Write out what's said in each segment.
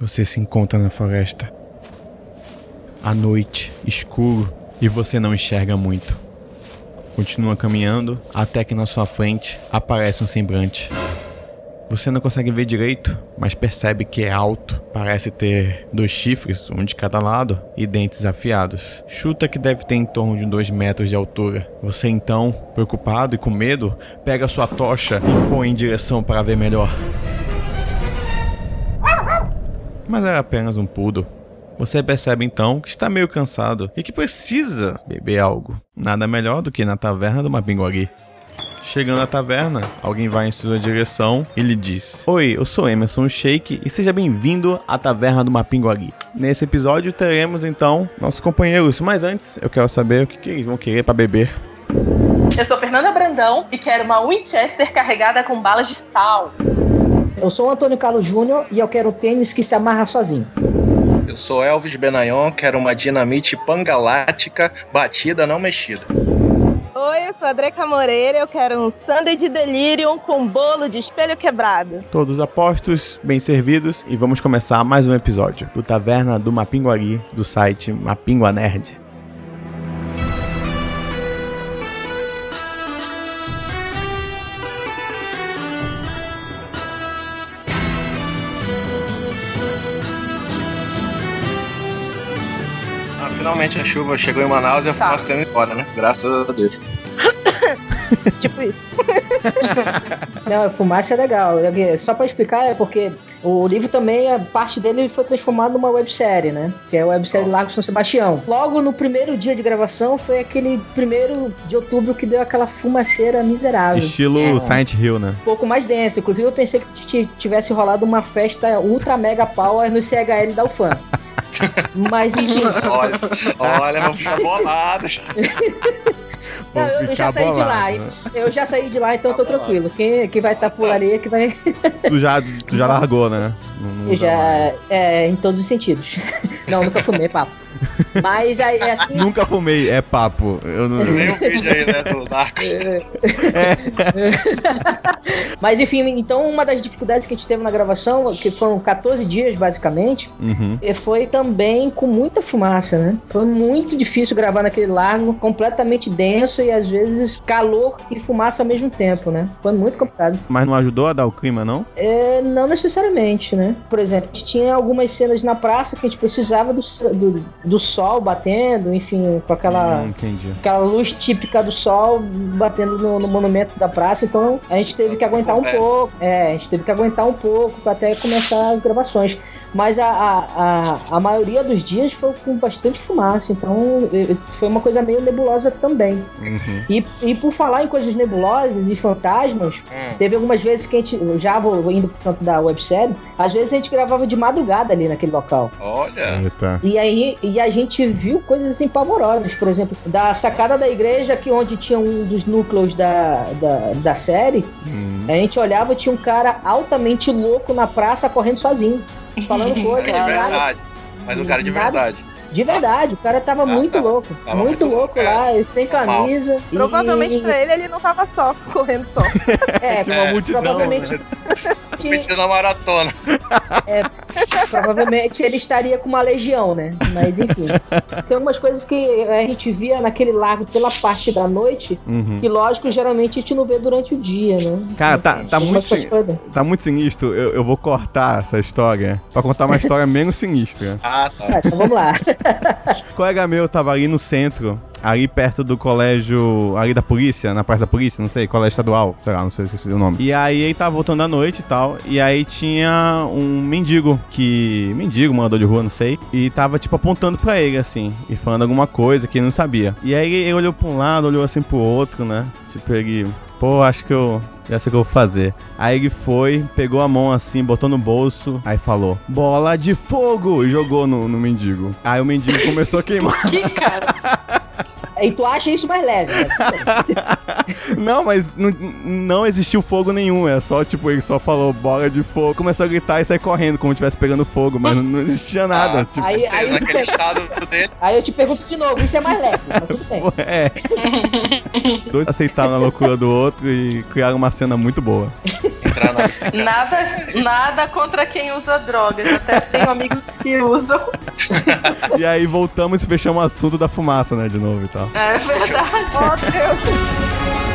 Você se encontra na floresta. À noite, escuro, e você não enxerga muito. Continua caminhando até que na sua frente aparece um semblante. Você não consegue ver direito, mas percebe que é alto. Parece ter dois chifres, um de cada lado, e dentes afiados. Chuta que deve ter em torno de dois metros de altura. Você então, preocupado e com medo, pega sua tocha e põe em direção para ver melhor. Mas era apenas um poodle. Você percebe então que está meio cansado e que precisa beber algo. Nada melhor do que na taverna do Mapinguari. Chegando à taverna, alguém vai em sua direção e lhe diz: Oi, eu sou Emerson Shake e seja bem-vindo à taverna do Mapinguari. Nesse episódio teremos então nossos companheiros, mas antes eu quero saber o que, que eles vão querer para beber. Eu sou Fernanda Brandão e quero uma Winchester carregada com balas de sal. Eu sou o Antônio Carlos Júnior e eu quero tênis que se amarra sozinho. Eu sou Elvis Benayon, quero uma dinamite pangalática batida, não mexida. Oi, eu sou a Dreca Moreira eu quero um sundae de delirium com bolo de espelho quebrado. Todos apostos, bem servidos e vamos começar mais um episódio do Taverna do Mapinguari do site Mapingua Nerd. Finalmente a chuva chegou em Manaus e a Tá. fumaça indo embora, né? Graças a Deus. tipo isso. Não, fumaça é legal. É Só pra explicar, é porque o livro também, a parte dele foi transformado numa websérie, né? Que é a websérie Largo São Sebastião. Logo no primeiro dia de gravação foi aquele primeiro de outubro que deu aquela fumaceira miserável. Estilo É. Silent Hill, né? Um pouco mais denso. Inclusive, eu pensei que tivesse rolado uma festa ultra mega power no CHL da UFAM. Mas enfim. Olha, olha, vou ficar bolado. Não, eu, eu já saí de lá. né? Eu já saí de lá, então tô tranquilo. Quem, quem vai estar por ali é que vai. Tu já, tu já largou, né? Não, não Eu já. mais. É, em todos os sentidos. Não, nunca fumei, papo. Mas aí, assim. Nunca fumei, é papo. Eu não... Tem um vídeo aí, né, do Dark. Mas enfim, então uma das dificuldades que a gente teve na gravação, que foram 14 dias basicamente, Uhum. e foi também com muita fumaça, né? Foi muito difícil gravar naquele lago, completamente denso e às vezes calor e fumaça ao mesmo tempo, né? Foi muito complicado. Mas não ajudou a dar o clima, não? É, não necessariamente, né? Por exemplo, a gente tinha algumas cenas na praça que a gente precisava do, do, do sol batendo, enfim, com aquela. Entendi. aquela luz típica do sol batendo no, no monumento da praça, então a gente teve que aguentar um É. pouco, é, a gente teve que aguentar um pouco até começar as gravações. Mas a, a, a, a maioria dos dias foi com bastante fumaça, então foi uma coisa meio nebulosa também. Uhum. E, e por falar em coisas nebulosas e fantasmas, Hum. teve algumas vezes que a gente, eu já vou indo pro canto da websérie, às vezes a gente gravava de madrugada ali naquele local. Olha, Eita. E aí e a gente viu coisas assim pavorosas, por exemplo, da sacada da igreja, que onde tinha um dos núcleos da, da, da série, Hum. a gente olhava tinha um cara altamente louco na praça correndo sozinho, falando coisa. de nada- verdade. Mas um cara de verdade. De verdade, o cara tava Ah, muito tá. louco. Tava muito, muito louco louco, lá, e sem camisa. e- Provavelmente pra ele ele não tava só, correndo só. É, Tinha uma É, multidão. provavelmente, né? Na maratona. provavelmente ele estaria com uma legião, né? Mas enfim. Tem algumas coisas que a gente via naquele lago pela parte da noite, Uhum. que lógico, geralmente a gente não vê durante o dia, né? Cara, tá, tá, muito, sin- tá muito sinistro. Eu, eu vou cortar essa história pra contar uma história menos sinistra. Ah, tá. Ah, então vamos lá. Colega meu tava ali no centro, ali perto do colégio, ali da polícia, na praça da polícia, não sei, colégio estadual, sei lá, não sei, esqueci o nome. E aí ele tava voltando à noite e tal, e aí tinha um mendigo, que, mendigo, morador de rua, não sei, e tava tipo apontando pra ele, assim, e falando alguma coisa que ele não sabia. E aí ele olhou pra um lado, olhou assim pro outro, né, tipo ele, pô, acho que eu... O que eu vou fazer. Aí ele foi, pegou a mão assim, botou no bolso, aí falou: Bola de fogo! E jogou no, no mendigo. Aí o mendigo começou a queimar. Que cara? E tu acha isso mais leve, né? Não, mas não, não existiu fogo nenhum. É só, tipo, ele só falou bola de fogo. Começou a gritar e sair correndo, como se estivesse pegando fogo, mas não, não existia nada. Ah. tipo, Aí, aí, eu per- aí eu te pergunto de novo, isso é mais leve, mas tudo bem. é. Dois aceitaram a loucura do outro e criaram uma cena muito boa. entrar na. Nada, nada contra quem usa drogas. Até tenho amigos que usam. E aí voltamos e fechamos o assunto da fumaça, né, de novo e tal. É verdade. Oh, Deus.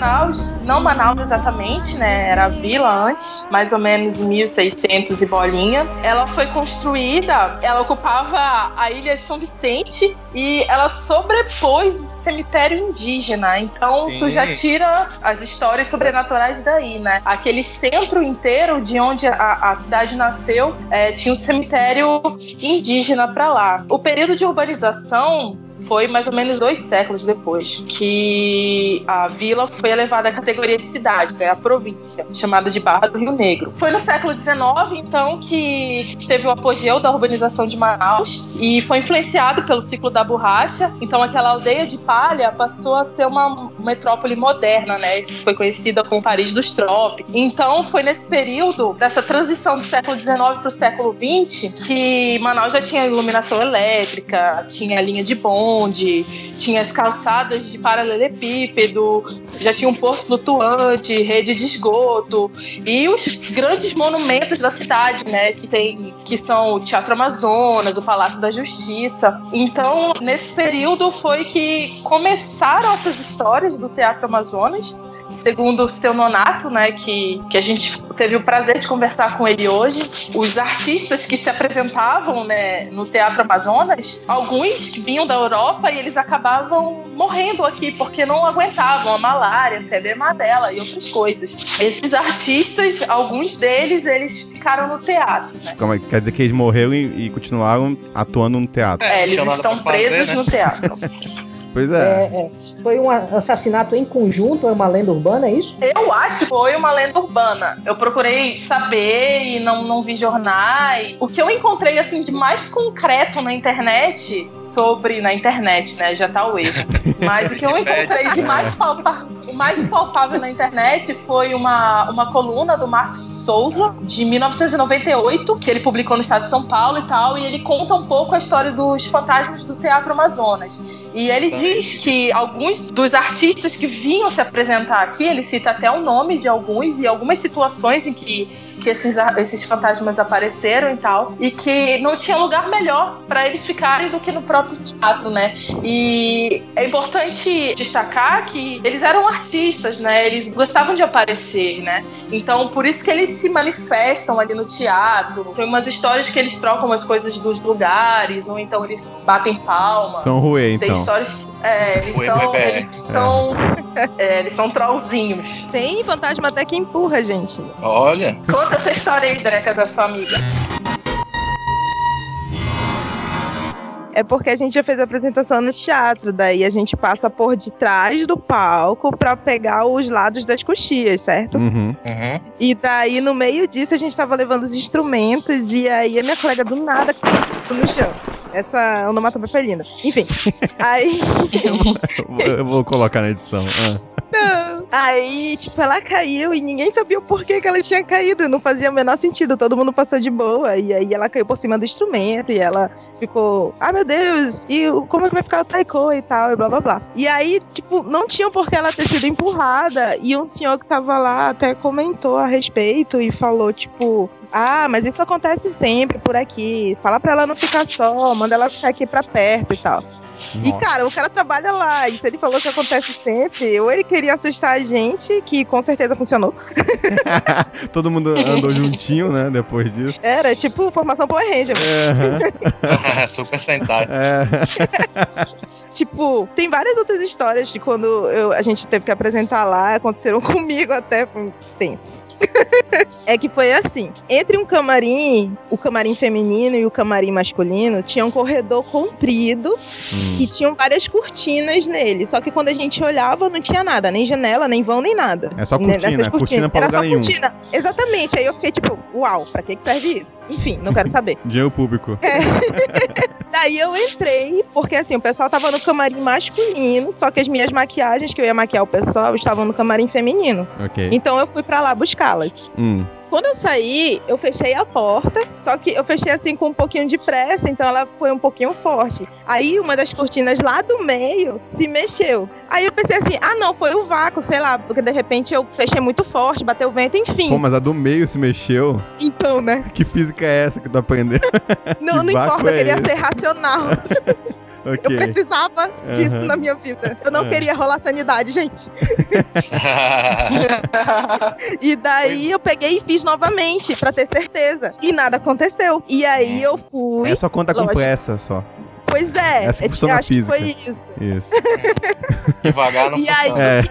Manaus, não Manaus exatamente, né? Era a vila antes, mais ou menos em 1600 e bolinha. Ela foi construída, ela ocupava a ilha de São Vicente e ela sobrepôs o cemitério indígena. Então tu Sim. já tira as histórias sobrenaturais daí, né? Aquele centro inteiro de onde a, a cidade nasceu é, tinha um cemitério indígena para lá. O período de urbanização foi mais ou menos dois séculos depois que a vila foi elevada à categoria de cidade, né, a província, chamada de Barra do Rio Negro. Foi no século XIX, então, que teve o apogeu da urbanização de Manaus e foi influenciado pelo ciclo da borracha. Então, aquela aldeia de palha passou a ser uma metrópole moderna, né, que foi conhecida como Paris dos Trópicos. Então, foi nesse período dessa transição do século XIX para o século XX que Manaus já tinha iluminação elétrica, tinha linha de bonde, tinha as calçadas de paralelepípedo, já tinha um porto flutuante, rede de esgoto e os grandes monumentos da cidade, né, que tem que são o Teatro Amazonas, o Palácio da Justiça. Então, nesse período foi que começaram essas histórias do Teatro Amazonas segundo o seu Nonato, né, que, que a gente teve o prazer de conversar com ele hoje, os artistas que se apresentavam né, no Teatro Amazonas, alguns que vinham da Europa e eles acabavam morrendo aqui porque não aguentavam a malária, a febre amarela e outras coisas. Esses artistas, alguns deles, eles ficaram no teatro, né? Como é- Quer dizer que eles morreram e, e continuaram atuando no teatro. É, eles estão fazer, presos né? no teatro. Pois é. É, é. Foi um assassinato em conjunto, é uma lenda urbana, é isso? Eu acho que foi uma lenda urbana. Eu procurei saber e não, não vi jornais. O que eu encontrei, assim, de mais concreto na internet sobre... Na internet, né? Já tá o erro. Mas o que eu encontrei de mais palpável... O mais palpável na internet foi uma, uma coluna do Márcio Souza, de 1998, que ele publicou no estado de São Paulo e tal, e ele conta um pouco a história dos fantasmas do Teatro Amazonas. E ele diz que alguns dos artistas que vinham se apresentar aqui, ele cita até o nome de alguns e algumas situações em que, que esses, esses fantasmas apareceram e tal, e que não tinha lugar melhor para eles ficarem do que no próprio teatro, né? E é importante destacar que eles eram artistas, né? Eles gostavam de aparecer, né? Então, por isso que eles se manifestam ali no teatro. Tem umas histórias que eles trocam as coisas dos lugares, ou então eles batem palma. São ruê, Tem então. histórias. É, eles Oi, são. Eles são. é, eles são trollzinhos. Tem fantasma até que empurra, gente. Olha, Conta essa história aí, Dreca, da sua amiga. É porque a gente já fez a apresentação no teatro, daí a gente passa por detrás do palco pra pegar os lados das coxias, certo? Uhum. uhum. E daí, no meio disso, a gente tava levando os instrumentos e aí a minha colega do nada caiu no chão. Essa onomatopeia foi linda. Enfim, aí... Eu vou colocar na edição. Ah. Aí, tipo, ela caiu e ninguém sabia o porquê que ela tinha caído. Não fazia o menor sentido. Todo mundo passou de boa. E aí ela caiu por cima do instrumento e ela ficou, ah, meu Deus, e como é que vai ficar o taiko e tal, e blá blá blá. E aí, tipo, não tinha por que ela ter sido empurrada. E um senhor que tava lá até comentou a respeito e falou, tipo, Ah, mas isso acontece sempre por aqui. Fala pra ela não ficar só, manda ela ficar aqui pra perto e tal. E, Nossa. cara, o cara trabalha lá. E se ele falou que acontece sempre, ou ele queria assustar a gente, que com certeza funcionou. Todo mundo andou juntinho, né? Depois disso. Era tipo formação Power Ranger. Super Sentai. É. Tipo, tem várias outras histórias de quando eu- a gente teve que apresentar lá, aconteceram comigo até. Tenso. É que foi assim: entre um camarim, o camarim feminino e o camarim masculino, tinha um corredor comprido Hum. que tinham várias cortinas nele. Só que quando a gente olhava, não tinha nada, nem janela, nem vão, nem nada. É só Né, cortina, é cortina pra Era lugar só nenhum. cortina. Exatamente. Aí eu fiquei tipo, uau, pra que que serve isso? Enfim, não quero saber. Dinheiro público. Daí eu entrei, porque assim, o pessoal tava no camarim masculino, só que as minhas maquiagens, que eu ia maquiar o pessoal, estavam no camarim feminino. Ok. Então eu fui pra lá buscá-las. Hum. Quando eu saí, eu fechei a porta, só que eu fechei assim com um pouquinho de pressa, então ela foi um pouquinho forte. Aí uma das cortinas lá do meio se mexeu. Aí eu pensei assim: ah, não, foi o vácuo, sei lá, porque de repente eu fechei muito forte, bateu o vento, enfim. Pô, mas a do meio se mexeu. Então, né? Que física é essa que tu aprendeu? Não, Que não importa, eu é queria esse? ser racional. Eu ok. precisava disso Aham. na minha vida. Eu não É. queria rolar sanidade, gente. E daí eu peguei e fiz novamente, pra ter certeza. E nada aconteceu. E aí eu fui. É só conta com pressa só. Pois é, Essa eu funciona acho que física. foi isso. Isso. Devagar não E aí? É.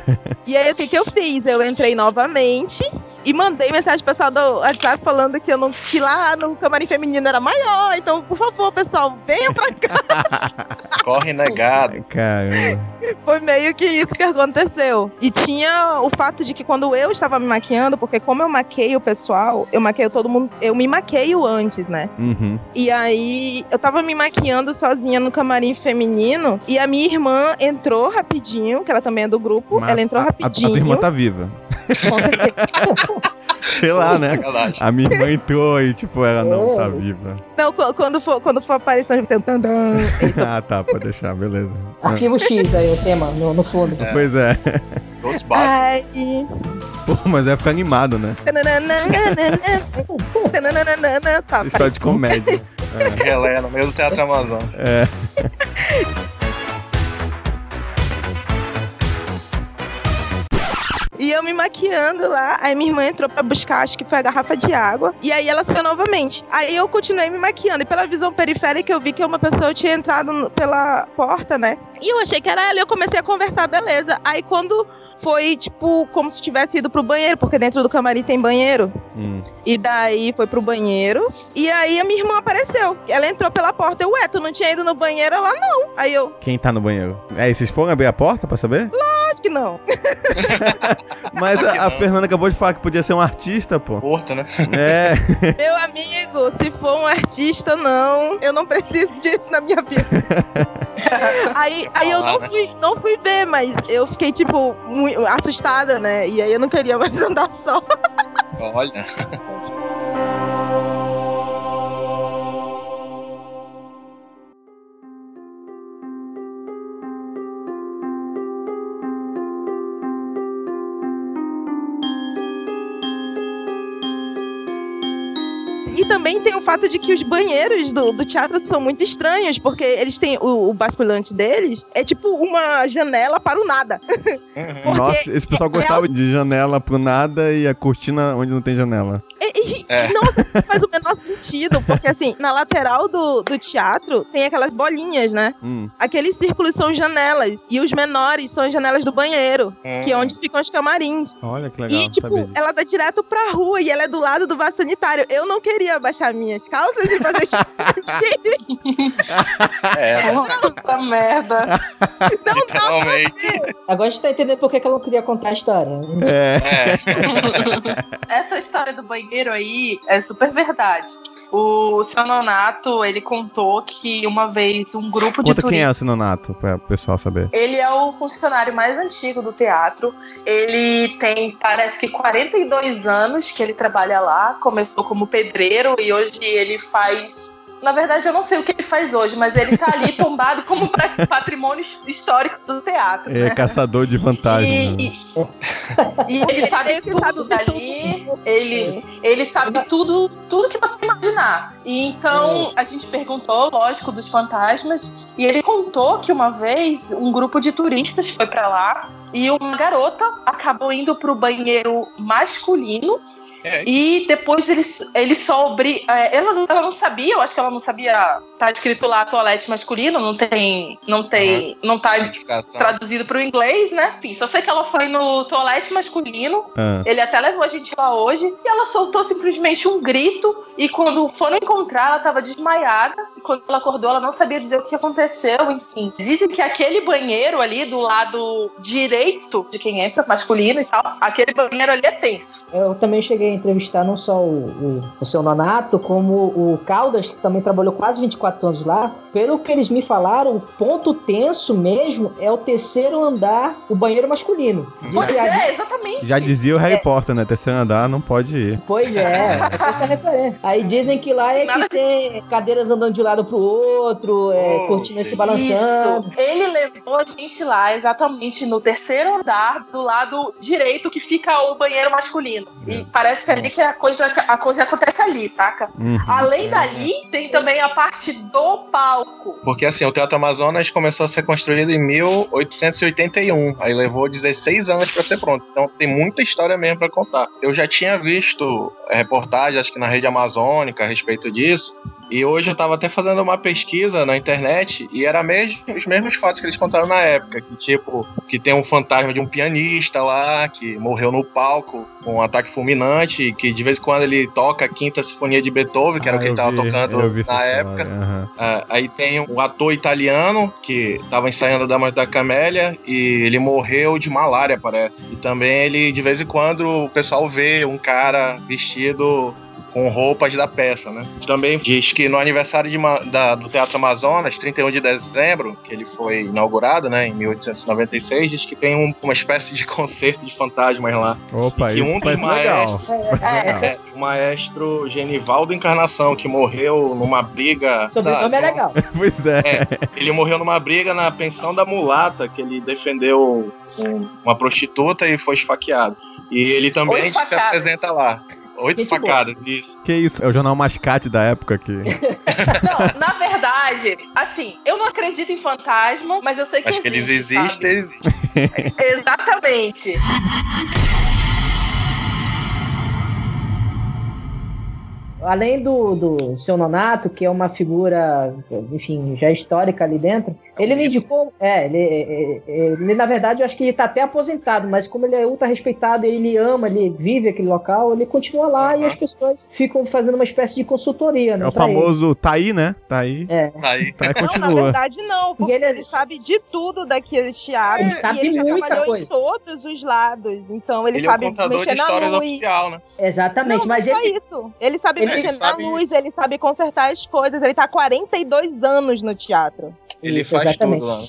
E aí o que, que eu fiz? Eu entrei novamente e mandei mensagem pro pessoal do WhatsApp falando que eu não que lá no camarim feminino era maior. Então, por favor, pessoal, venham pra cá. Corre negado. Caramba. Foi meio que isso que aconteceu. E tinha o fato de que quando eu estava me maquiando, porque como eu maqueio o pessoal, eu maqueio todo mundo, eu me maqueio antes, né? Uhum. E aí eu tava me maquiando sozinha no camarim feminino e a minha irmã entrou rapidinho, que ela também é do grupo, Mas ela entrou a, a, a rapidinho. tua irmã tá viva. com certeza. Sei lá, né? A minha irmã entrou e, tipo, ela não tá viva. Não, qu- quando for, quando for aparecer, vai ser um tandam. ah, tá, pode deixar, beleza. Arquivo X aí, o tema, no, no fundo. Pois é. Ghostbusters. Ai. Pô, mas vai ficar animado, né? Tá, História de comédia. Gelé no meio do Teatro Amazon. É. E eu me maquiando lá, aí minha irmã entrou pra buscar, acho que foi a garrafa de água, e aí ela saiu novamente. Aí eu continuei me maquiando, e pela visão periférica eu vi que uma pessoa tinha entrado pela porta, né? E eu achei que era ela, e eu comecei a conversar, beleza. Aí quando foi, tipo, como se tivesse ido pro banheiro, porque dentro do camarim tem banheiro. Hum. E daí foi pro banheiro. E aí a minha irmã apareceu. Ela entrou pela porta. Eu, ué, tu não tinha ido no banheiro? Ela, não. Aí eu, Quem tá no banheiro? É, e vocês foram abrir a porta pra saber? acho que não. Mas a, a. Fernanda acabou de falar que podia ser um artista, pô. Porto, né? É. Meu amigo, se for um artista, não. Eu não preciso disso na minha vida. aí aí eu não né? fui, não fui ver, mas eu fiquei, tipo, mui- assustada, né? E aí eu não queria mais andar só. Olha. Também tem o fato de que os banheiros do, do teatro são muito estranhos, porque eles têm o, o basculante deles, é tipo uma janela para o nada. Porque Nossa, esse pessoal gostava de janela pro nada e a cortina onde não tem janela. E, e- É. Nossa, faz o menor sentido, porque assim, na lateral do, do teatro tem aquelas bolinhas, né? Hum. Aqueles círculos são janelas, e os menores são as janelas do banheiro, Hum. que é onde ficam os camarins. Olha que legal. E, tipo, saber ela dá direto pra rua e ela é do lado do vaso sanitário. Eu não queria abaixar minhas calças e fazer xixi. É, Puta merda. Não dá pra. Agora a gente tá entendendo por que que ela não queria contar a história. É. É. Essa história do banheiro aí é super verdade. O seu Nonato, ele contou que uma vez um grupo de Conta quem é o Sinonato, pra o pessoal saber. Ele é o funcionário mais antigo do teatro. Ele tem, parece que 42 anos que ele trabalha lá. Começou como pedreiro e hoje ele faz. Na verdade, eu não sei o que ele faz hoje, mas ele tá ali tombado como patrimônio histórico do teatro. É né? caçador de fantasmas. E, né? e- e ele sabe Ele sabe tudo de dali. Ele, ele sabe tudo, tudo que você imaginar. E então a gente perguntou, lógico, dos fantasmas, e ele contou que uma vez um grupo de turistas foi pra lá e uma garota acabou indo pro banheiro masculino É. e depois ele, ele soube. é, Ela, ela não sabia, eu acho que ela não sabia. Tá escrito lá toalete masculino, não tem. Não tem. Não tá traduzido pro inglês, né? Enfim, só sei que ela foi no toalete masculino. Ah. Ele até levou a gente lá hoje. E ela soltou simplesmente um grito. E quando foram encontrar, ela tava desmaiada. E quando ela acordou, ela não sabia dizer o que aconteceu. Enfim, dizem que aquele banheiro ali do lado direito de quem entra, masculino e tal, aquele banheiro ali é tenso. Eu também cheguei entrevistar não só o, o, o seu Nonato, como o Caldas, que também trabalhou quase 24 anos lá. Pelo que eles me falaram, o ponto tenso mesmo é o terceiro andar, o banheiro masculino. Pois Dizem- é, exatamente. Já dizia o Harry É. Potter, né? Terceiro andar não pode ir. Pois é, essa é a referência. Aí dizem que lá é Nada que tem cadeiras andando de um lado pro outro, é, Oh, cortinas se balançando. Isso. Ele levou a gente lá exatamente no terceiro andar, do lado direito que fica o banheiro masculino. E parece que é ali que a coisa, a coisa acontece ali, saca? Uhum. Além dali, tem também a parte do palco. Porque assim, o Teatro Amazonas começou a ser construído em 1881. Aí levou 16 anos pra ser pronto. Então tem muita história mesmo pra contar. Eu já tinha visto eh, reportagens, acho que na rede amazônica, a respeito disso. E hoje eu tava até fazendo uma pesquisa na internet e era mesmo, os mesmos fatos que eles contaram na época. Que tipo, que tem um fantasma de um pianista lá, que morreu no palco com um ataque fulminante, que de vez em quando ele toca a quinta sinfonia de Beethoven, que era o Ah, que ele eu tava vi, tocando na época. aham. Ah, aí tem o ator italiano que tava ensaiando Damas da Camélia e ele morreu de malária, parece. E também ele, de vez em quando, o pessoal vê um cara vestido com roupas da peça, né? Também diz que no aniversário de da- do Teatro Amazonas, 31 de dezembro, que ele foi inaugurado, né, em 1896, diz que tem um- uma espécie de concerto de fantasmas lá. Opa, E que isso um parece legal. maestros- É, É, o maestro Genivaldo Encarnação, que morreu numa briga... Sobrenome da- é legal. Pois é. ele morreu numa briga na pensão da mulata, que ele defendeu um- uma prostituta e foi esfaqueado. E ele também se apresenta lá. Oito boa. facadas, isso. Que isso? É o jornal mascate da época aqui. Não, na verdade, assim, eu não acredito em fantasma, mas eu sei que Mas que eles existe, existem, eles existem. Exatamente. Além do, do seu Nonato, que é uma figura, enfim, já histórica ali dentro, ele me indicou. É, ele, é, é, ele, na verdade, eu acho que ele tá até aposentado, mas como ele é ultra respeitado, ele ama, ele vive aquele local, ele continua lá e Aham. as pessoas ficam fazendo uma espécie de consultoria, né? É o pra ele. famoso tá aí, né? Tá aí. É. Aí. Tá, Não, na continua. verdade não, porque E ele ele, é- sabe de tudo daquele teatro. Ele sabe e ele muita trabalhou coisa. em todos os lados. Então ele, Ele, é o sabe contador de mexer na luz. oficial, né? Exatamente, não, mas não ele. só isso. Ele sabe Ele- mexer ele na sabe luz, isso. ele sabe consertar as coisas. Ele tá há 42 anos no teatro. Ele faz exatamente. tudo lá.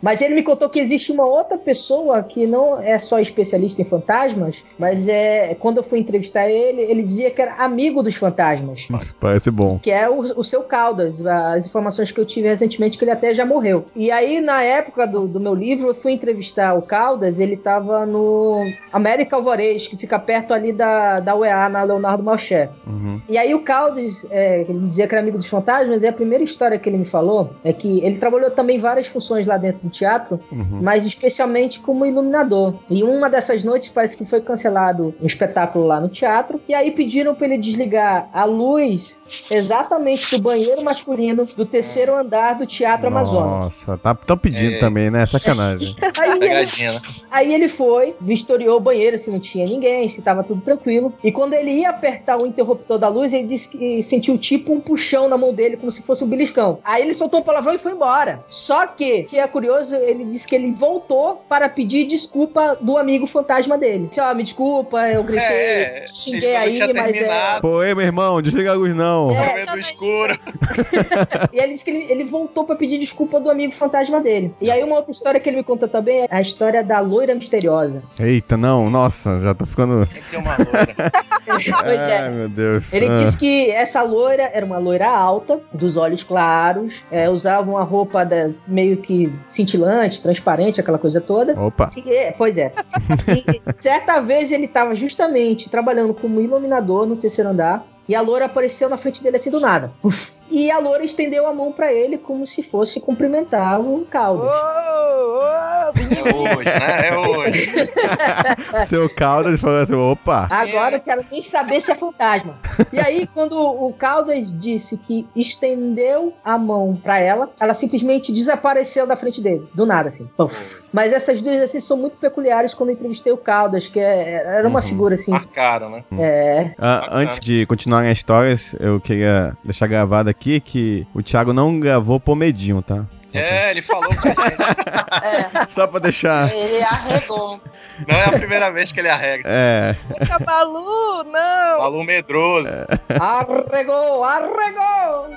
Mas ele me contou que existe uma outra pessoa que não é só especialista em fantasmas, mas é quando eu fui entrevistar ele, ele dizia que era amigo dos fantasmas. Isso parece bom. Que é o, o seu Caldas, as informações que eu tive recentemente, que ele até já morreu. E aí, na época do, do meu livro, eu fui entrevistar o Caldas, ele tava no América Alvarez, que fica perto ali da, da UEA, na Leonardo Malcher. Uhum. E aí o Caldas, é, ele dizia que era amigo dos fantasmas, e a primeira história que ele me falou é que ele trabalhou também várias funções lá dentro do teatro, Uhum. mas especialmente como iluminador. E uma dessas noites parece que foi cancelado um espetáculo lá no teatro, e aí pediram para ele desligar a luz exatamente do banheiro masculino do terceiro andar do Teatro Amazonas. Nossa, tá, tão pedindo É. também, né? Sacanagem. Aí ele, né? aí ele foi, vistoriou o banheiro se não tinha ninguém, se tava tudo tranquilo. E quando ele ia apertar o interruptor da luz, ele disse que sentiu tipo um puxão na mão dele, como se fosse um beliscão. Aí ele soltou o palavrão e foi embora. Só que, que é curioso, ele disse que ele voltou para pedir desculpa do amigo fantasma dele. Disse, ó, me desculpa, eu gritei, É, xinguei aí, mas é... Pô, ei, meu irmão, desliga a luz não. É. Do escuro. E ele disse que ele, ele voltou pra pedir desculpa do amigo fantasma dele. E aí uma outra história que ele me conta também é a história da loira misteriosa. Eita, não, nossa, já tô ficando. Tem que ter uma loira. pois é. Ai, meu Deus. Ele Ah. disse que essa loira era uma loira alta, dos olhos claros, é, usava uma roupa da- meio que cintilante, transparente, aquela coisa toda. Opa. E, é, pois é. E certa vez ele estava justamente trabalhando como iluminador no terceiro andar e a loura apareceu na frente dele assim do nada. Uf. E a loura estendeu a mão pra ele como se fosse cumprimentar o Caldas. ô, É hoje, né? É hoje. Seu Caldas falou assim: opa. Agora eu quero nem saber se é fantasma. E aí, quando o Caldas disse que estendeu a mão pra ela, ela simplesmente desapareceu da frente dele. Do nada, assim. Puf. Mas essas duas, assim, são muito peculiares quando eu entrevistei o Caldas, que é- era uma Uhum. figura, assim. Marcaram, né? É. Ah, antes de continuar as histórias, eu queria deixar gravado aqui que o Thiago não gravou por medinho, tá? É, ele falou com a gente. É, Só pra deixar. ele arregou. Não é a primeira vez que ele arrega. É. Fica Balu, não! Falou medroso. Arregou, arregou!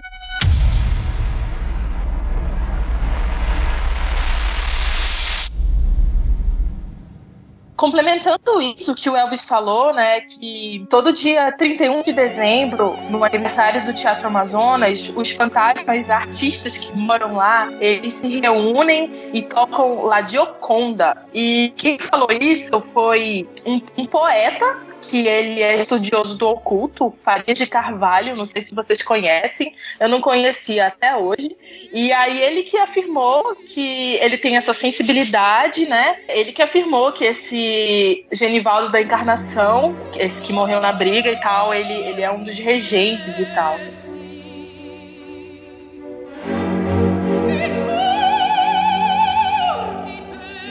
Complementando isso que o Elvis falou, né, que todo dia 31 de dezembro, no aniversário do Teatro Amazonas, os fantasmas artistas que moram lá, eles se reúnem e tocam La Gioconda. E quem falou isso foi um, um poeta que ele é estudioso do oculto, Faria de Carvalho, não sei se vocês conhecem, eu não conhecia até hoje. E aí ele que afirmou que ele tem essa sensibilidade, né? Ele que afirmou que esse Genivaldo da Encarnação, esse que morreu na briga e tal, ele, ele é um dos regentes e tal.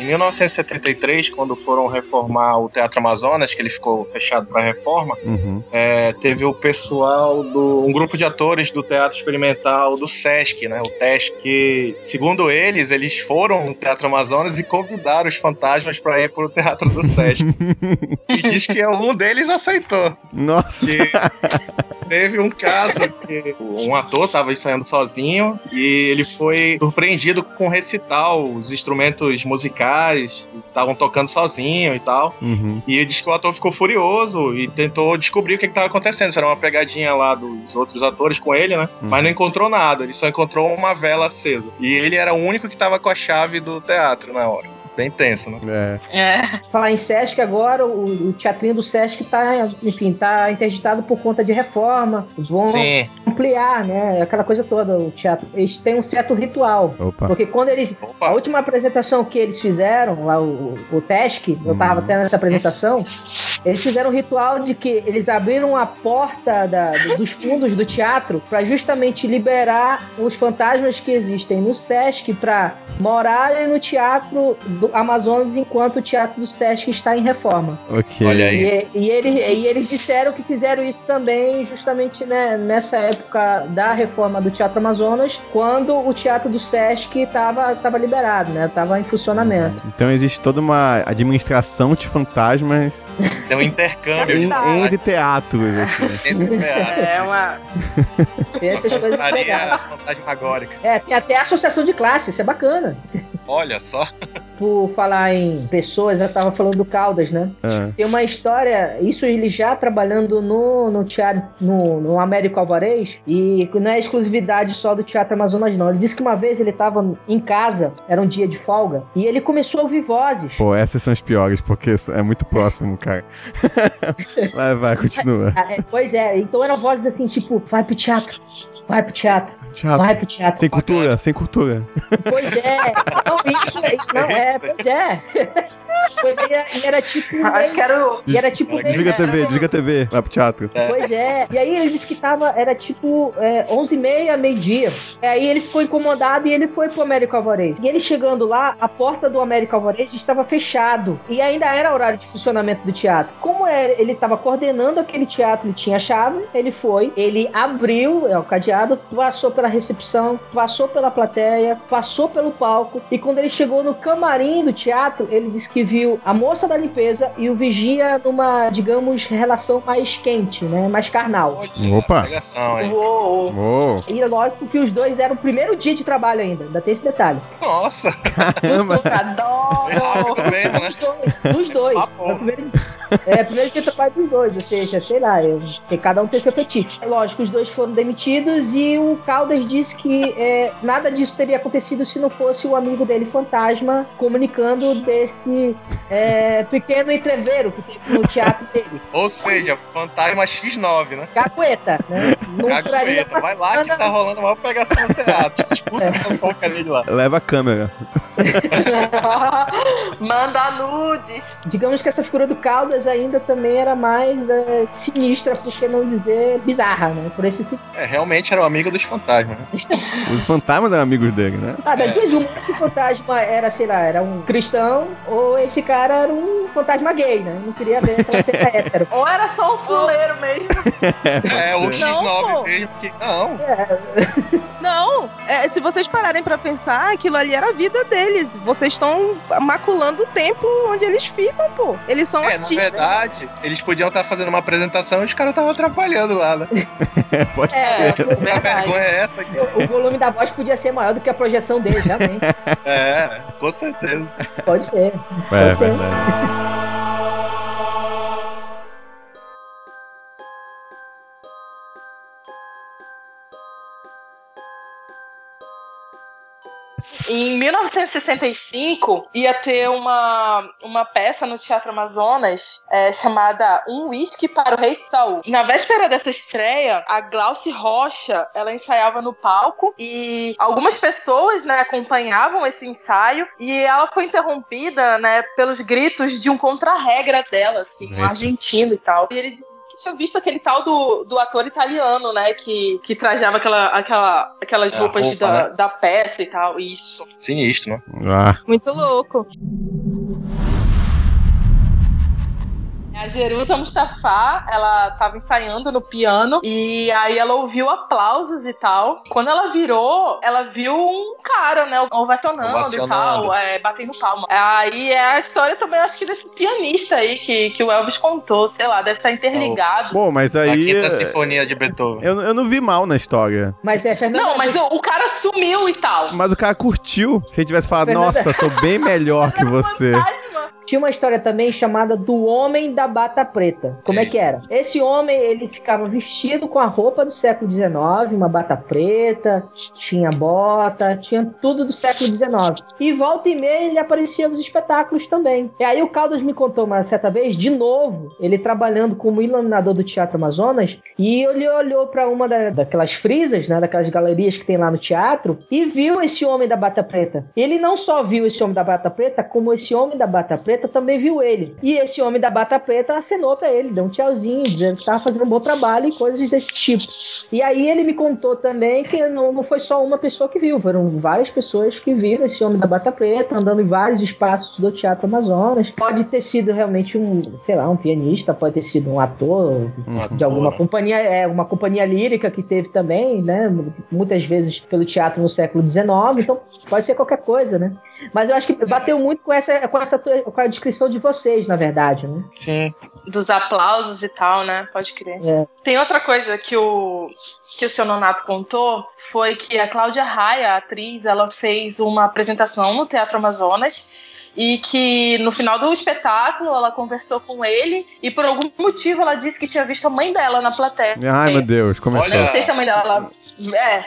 Em 1973, quando foram reformar o Teatro Amazonas, que ele ficou fechado para reforma, Uhum. é, teve o pessoal do um grupo de atores do Teatro Experimental do Sesc, né? O TESC, que, segundo eles, eles foram no Teatro Amazonas e convidaram os fantasmas para ir pro Teatro do Sesc. e diz que um deles aceitou. Nossa. Que teve um caso que um ator estava ensaiando sozinho e ele foi surpreendido com recital, os instrumentos musicais estavam tocando sozinho e tal. Uhum. E ele disse que o ator ficou furioso e tentou descobrir o que estava acontecendo. Se era uma pegadinha lá dos outros atores com ele, né? Uhum. Mas não encontrou nada, ele só encontrou uma vela acesa. E ele era o único que estava com a chave do teatro na hora. Bem tenso, né? É. É. Falar em Sesc agora, o, o teatrinho do Sesc tá, enfim, tá interditado por conta de reforma. Vão Sim. Ampliar, né? Aquela coisa toda, o teatro. Eles têm um certo ritual. Opa. Porque quando eles. A Opa. última apresentação que eles fizeram, lá o, o Tesc, eu tava Uhum. até nessa apresentação, eles fizeram um ritual de que eles abriram a porta da- do- dos fundos do teatro para justamente liberar os fantasmas que existem no Sesc para morarem no teatro do Amazonas enquanto o teatro do Sesc está em reforma. Ok. Olha aí. E, e eles, e eles disseram que fizeram isso também justamente né, nessa época da reforma do Teatro Amazonas, quando o Teatro do Sesc estava tava liberado, né? Tava em funcionamento. Então existe toda uma administração de fantasmas Tem um intercâmbio. em- entre teatros. assim. Entre teatros. É uma. Tem essas coisas fantasmagórica. É, tem até associação de classe, isso é bacana. Olha só. Por falar em pessoas, eu tava falando do Caldas, né? Ah, Tem uma história, isso ele já trabalhando no, no teatro, no, no Américo Alvarez, e não é exclusividade só do Teatro Amazonas, não. Ele disse que uma vez ele tava em casa, era um dia de folga, e ele começou a ouvir vozes. Pô, essas são as piores, porque é muito próximo, cara. vai, vai, continua. Ah, é, Pois é, então eram vozes assim, tipo, vai pro teatro, vai pro teatro, Chato. vai pro teatro. Sem cultura, sem cultura. Pois é, isso, isso não, é, pois é. Pois é, e era tipo. Acho que era o. E era tipo. Desliga a era- TV, desliga a TV, vai pro teatro. Pois é. E aí ele disse que tava, era tipo é, 11h30, meio-dia. E aí ele ficou incomodado e ele foi pro Américo Alvarez. E ele chegando lá, a porta do Américo Alvarez estava fechado. E ainda era horário de funcionamento do teatro. Como é, ele estava coordenando aquele teatro, ele tinha a chave, ele foi, ele abriu é, o cadeado, passou pela pela recepção, passou pela plateia, passou pelo palco e quando ele chegou no camarim do teatro, ele disse que viu a moça da limpeza e o vigia numa, digamos, relação mais quente, né? Mais carnal. Olha, Opa. Uou. Uou, E é lógico que os dois eram o primeiro dia de trabalho ainda, ainda tem esse detalhe. Nossa, caramba. né? Dos dois. Dos dois. Ah, pô. É o primeiro, é, primeiro dia de trabalho dos dois, ou seja, sei lá, eu, cada um tem seu fetiche. É lógico, os dois foram demitidos e o Caldas disse que é, nada disso teria acontecido se não fosse o amigo dele, Fantasma, comunicando desse é, pequeno entreveiro que teve no teatro dele. Ou seja, Fantasma X9, né? Cacueta, né? Não uma vai lá que tá rolando a maior pegação no teatro. Expulsa essa porcaria de lá. Leva a câmera. Manda nudes. Digamos que essa figura do Caldas ainda também era mais é, sinistra, por que não dizer bizarra, né? Por esse sentido. É, realmente era o amigo dos fantasmas, né? Os fantasmas eram amigos dele, né? Ah, das duas, uma, esse fantasma era, sei lá, era um cristão, ou esse cara era um fantasma gay, né? Não queria ver aquela cena hétero. Ou era só um fuleiro mesmo. É, o Não, X9 pô. mesmo que. Não, Não, é, se vocês pararem pra pensar, aquilo ali era a vida deles. Vocês estão maculando o templo onde eles ficam, pô. Eles são é, na artistas. verdade, eles podiam estar fazendo uma apresentação e os caras estavam atrapalhando lá, né? Pode É, A verdade. vergonha é essa aqui. o volume da voz podia ser maior do que a projeção dele, realmente. É, com certeza. Pode ser. É, Pode ser. verdade. Em 1965, ia ter uma, uma peça no Teatro Amazonas é, chamada Um Whisky para o Rei Saul. Na véspera dessa estreia, a Glauce Rocha, ela ensaiava no palco e algumas pessoas, né, acompanhavam esse ensaio e ela foi interrompida, né, pelos gritos de um contra-regra dela, assim, um argentino e tal. E ele disse que tinha visto aquele tal do, do ator italiano, né, que, que trajava aquela, aquela, aquelas É, roupas roupa, da, né? da peça e tal, isso. Sinistro, né? Ah, Muito louco. A Jerusa Mustafa, ela tava ensaiando no piano e aí ela ouviu aplausos e tal. Quando ela virou, ela viu um cara, né, ovacionando, e Ovacionando. tal, é, batendo palma. Aí é a história também, acho que desse pianista aí que, que o Elvis contou, sei lá, deve estar interligado. Bom, mas A aí. quinta sinfonia de Beethoven. Eu, eu não vi mal na história. Mas é, Fernando. Não, mas o, o cara sumiu e tal. Mas o cara curtiu. Se ele tivesse falado, Fernanda- nossa, sou bem melhor que você. Fantasma. Tinha uma história também chamada do Homem da Bata Preta. Como é que era? Esse homem, ele ficava vestido com a roupa do século XIX, uma bata preta, tinha bota, tinha tudo do século XIX. E volta e meia ele aparecia nos espetáculos também. E aí o Caldas me contou uma certa vez, de novo, ele trabalhando como iluminador do Teatro Amazonas, e ele olhou para uma da- daquelas frisas, né, daquelas galerias que tem lá no teatro, e viu esse homem da bata preta. Ele não só viu esse homem da bata preta, como esse homem da bata preta também viu ele. E esse homem da bata preta acenou pra ele, deu um tchauzinho, dizendo que tava fazendo um bom trabalho e coisas desse tipo. E aí ele me contou também que não, não foi só uma pessoa que viu, foram várias pessoas que viram esse homem da bata preta andando em vários espaços do Teatro Amazonas. Pode ter sido realmente um, sei lá, um pianista, pode ter sido um ator, Um de alguma ator. companhia, é, uma companhia lírica que teve também, né? Muitas vezes pelo teatro no século XIX, então pode ser qualquer coisa, né? Mas eu acho que bateu muito com essa, com essa tua- a descrição de vocês, na verdade, né? Sim. Dos aplausos e tal, né? Pode crer. É. Tem outra coisa que o, que o seu Nonato contou, foi que a Cláudia Raia, a atriz, ela fez uma apresentação no Teatro Amazonas e que no final do espetáculo ela conversou com ele e por algum motivo ela disse que tinha visto a mãe dela na plateia. Ai, meu Deus, começou. Nem sei se a mãe dela. É.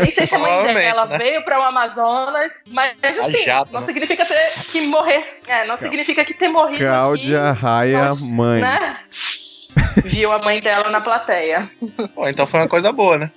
Nem sei se a mãe dela né? veio para o Amazonas, mas assim, jato, não né? significa ter que morrer. É, não significa que ter morrido. Cláudia aqui, Raia, não- mãe. Né? Viu a mãe dela na plateia. Pô, então foi uma coisa boa, né?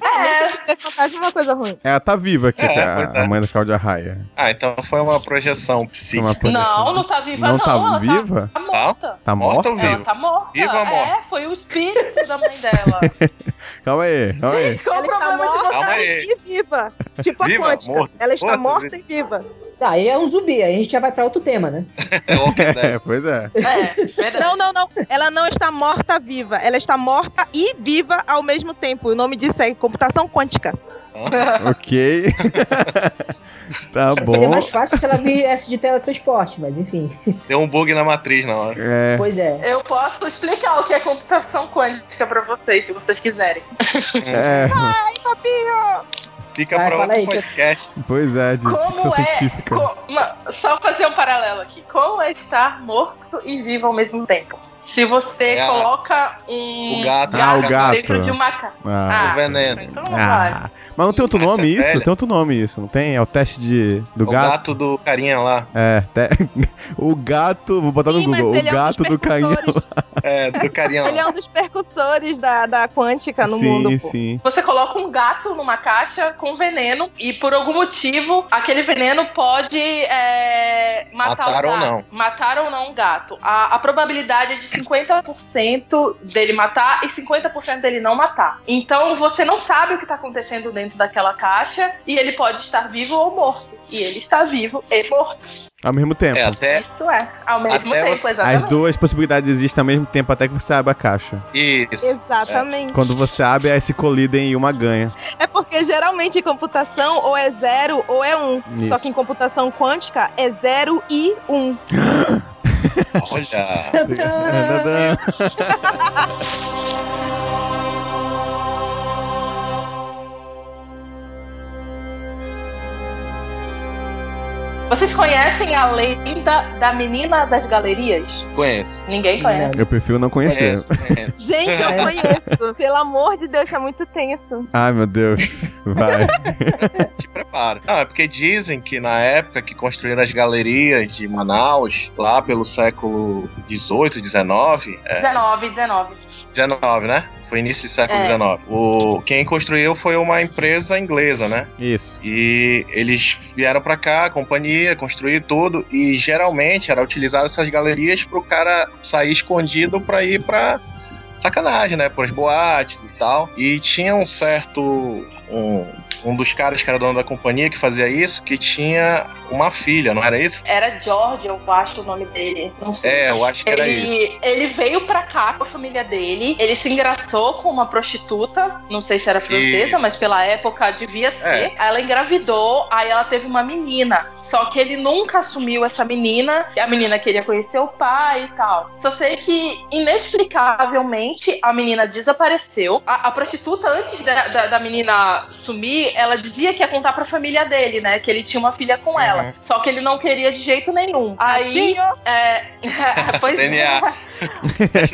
É, É fantasma é uma coisa ruim. Ela tá viva aqui, É, a- pois a, é. mãe da Cláudia Raia. Ah, então foi uma projeção psíquica. uma projeção. não, não tá viva, Não não. tá ela viva? Tá, morta. Tá Morta morta? ou Ela viva? tá morta. Viva ou morta? É, foi o espírito da mãe dela. Calma aí, calma aí. Gente, qual Ela o está problema de morta Calma aí. e viva. Tipo a Viva, quântica. morta. Ela está Morta, morta viva. e viva. Tá, aí é um zumbi, aí a gente já vai pra outro tema, né? É pois é. É. Não, não, não. Ela não está morta viva. Ela está morta e viva ao mesmo tempo. O nome disso é computação quântica. Ok. tá Seria bom. mais fácil se ela viesse de teletransporte, mas enfim. Deu um bug na matriz na hora. É. Pois é. Eu posso explicar o que é computação quântica pra vocês, se vocês quiserem. É, Ai, papinho! Fica Vai, pra outro aí, que- podcast. pois é, de ficção é. científica. co- só fazer um paralelo aqui. Como é estar morto e vivo ao mesmo tempo? Se você É coloca um o gato. Ah, o gato. dentro de uma ca... Ah, O veneno. Então não vai. Ah, mas não tem outro Essa nome é isso? velha. Tem outro nome isso, não tem? É o teste de, do o gato? gato do carinha lá. É, te- o gato, vou botar Sim, no Google, o ele é um gato dos do carinha. percussores. É, do carinha Ele é um dos percussores da, da quântica no sim, mundo, pô. sim. Você coloca um gato numa caixa com veneno e por algum motivo aquele veneno pode é, matar Matar o ou gato. não. Matar ou não o gato. A, a probabilidade é de 50% dele matar e 50% dele não matar. Então você não sabe o que está acontecendo dentro daquela caixa e ele pode estar vivo ou morto. E ele está vivo e morto. Ao mesmo tempo. É, até Isso é. Ao mesmo Até tempo, você- exatamente. As duas possibilidades existem ao mesmo tempo até que você abre a caixa. isso. Exatamente. Quando você abre, aí se colidem e uma ganha. É porque geralmente em computação ou é zero ou é um. Isso. Só que em computação quântica é zero e um. Olha. Vocês conhecem a lenda da menina das galerias? Conheço. Ninguém conhece. Eu prefiro não conhecer. Conheço, conheço. Gente, eu conheço. Pelo amor de Deus, é muito tenso. Ai, meu Deus. Vai. Te prepara. Não, é porque dizem que na época que construíram as galerias de Manaus, lá pelo século XVIII, XIX, é, 19, 19. 19, né? Foi início do século É. XIX. O, quem construiu foi uma empresa inglesa, né? Isso. E eles vieram pra cá, a companhia, construir tudo. E geralmente era utilizado essas galerias pro cara sair escondido pra ir pra sacanagem, né? Pras boates e tal. E tinha um certo. Um, um dos caras que era dono da companhia que fazia isso, que tinha uma filha, não era isso? Era George, eu acho o nome dele. Não sei. É, eu acho que era isso. Ele, ele veio pra cá com a família dele. Ele se engraçou com uma prostituta. Não sei se era francesa, Isso. mas pela época devia ser. Ela engravidou, aí ela teve uma menina. Só que ele nunca assumiu essa menina. A menina queria conhecer o pai e tal. Só sei que, inexplicavelmente, a menina desapareceu. A, a prostituta, antes da, da, da menina sumir, ela dizia que ia contar pra família dele, né? Que ele tinha uma filha com ela. Uhum. Só que ele não queria de jeito nenhum. Aí. Tadinho. É, pois DNA. é.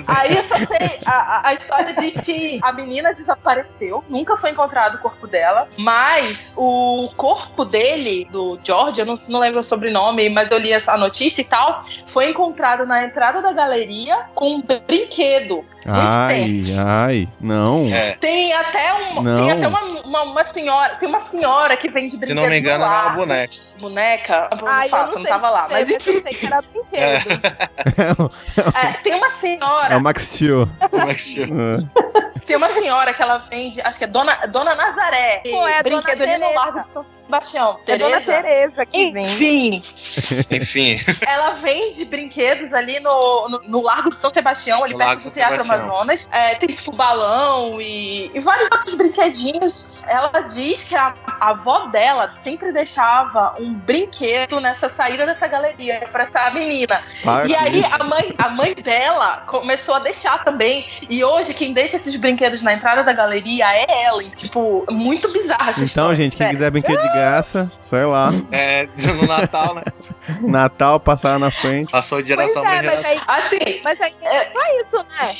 Aí eu só sei, a, a- história diz que a menina desapareceu, nunca foi encontrado o corpo dela, mas o corpo dele, do George, eu não, não lembro o sobrenome, mas eu li essa notícia e tal, foi encontrado na entrada da galeria com um brinquedo. Ai, ai. Não. É. Tem até, um, Não. tem até uma, uma, uma senhora, tem uma senhora que vende Se brinquedo não me engano, no era uma boneca. Boneca? Eu Ai, eu faço, não não sei tava lá, mas Eu enfim. sei que era brinquedo. É, tem uma senhora É o Max Steel. É que se chama? É. Tem uma senhora que ela vende, acho que é Dona, Dona Nazaré. Pô, é brinquedo ali no. Largo de São Sebastião. É Dona Tereza que vem. Enfim, Enfim, ela vende brinquedos ali no, no, no Largo de São Sebastião, ali No perto Largo do Teatro Sebastião. Amazonas. É, tem tipo balão e, e vários outros brinquedinhos. Ela diz que a, a avó dela sempre deixava um brinquedo nessa saída dessa galeria pra essa menina. Para E com aí isso. a mãe, a mãe dela começou a deixar também. E hoje quem deixa esses brinquedos na entrada da galeria é ela. E, tipo, muito bizarro essa Então, história, gente, quem sério. quiser brinquedo de graça, só ir lá. é, no Natal, né? Natal, passar lá na frente. Passou de Pois geração pra é, mas geração. aí, Assim, mas aí não é só isso, né?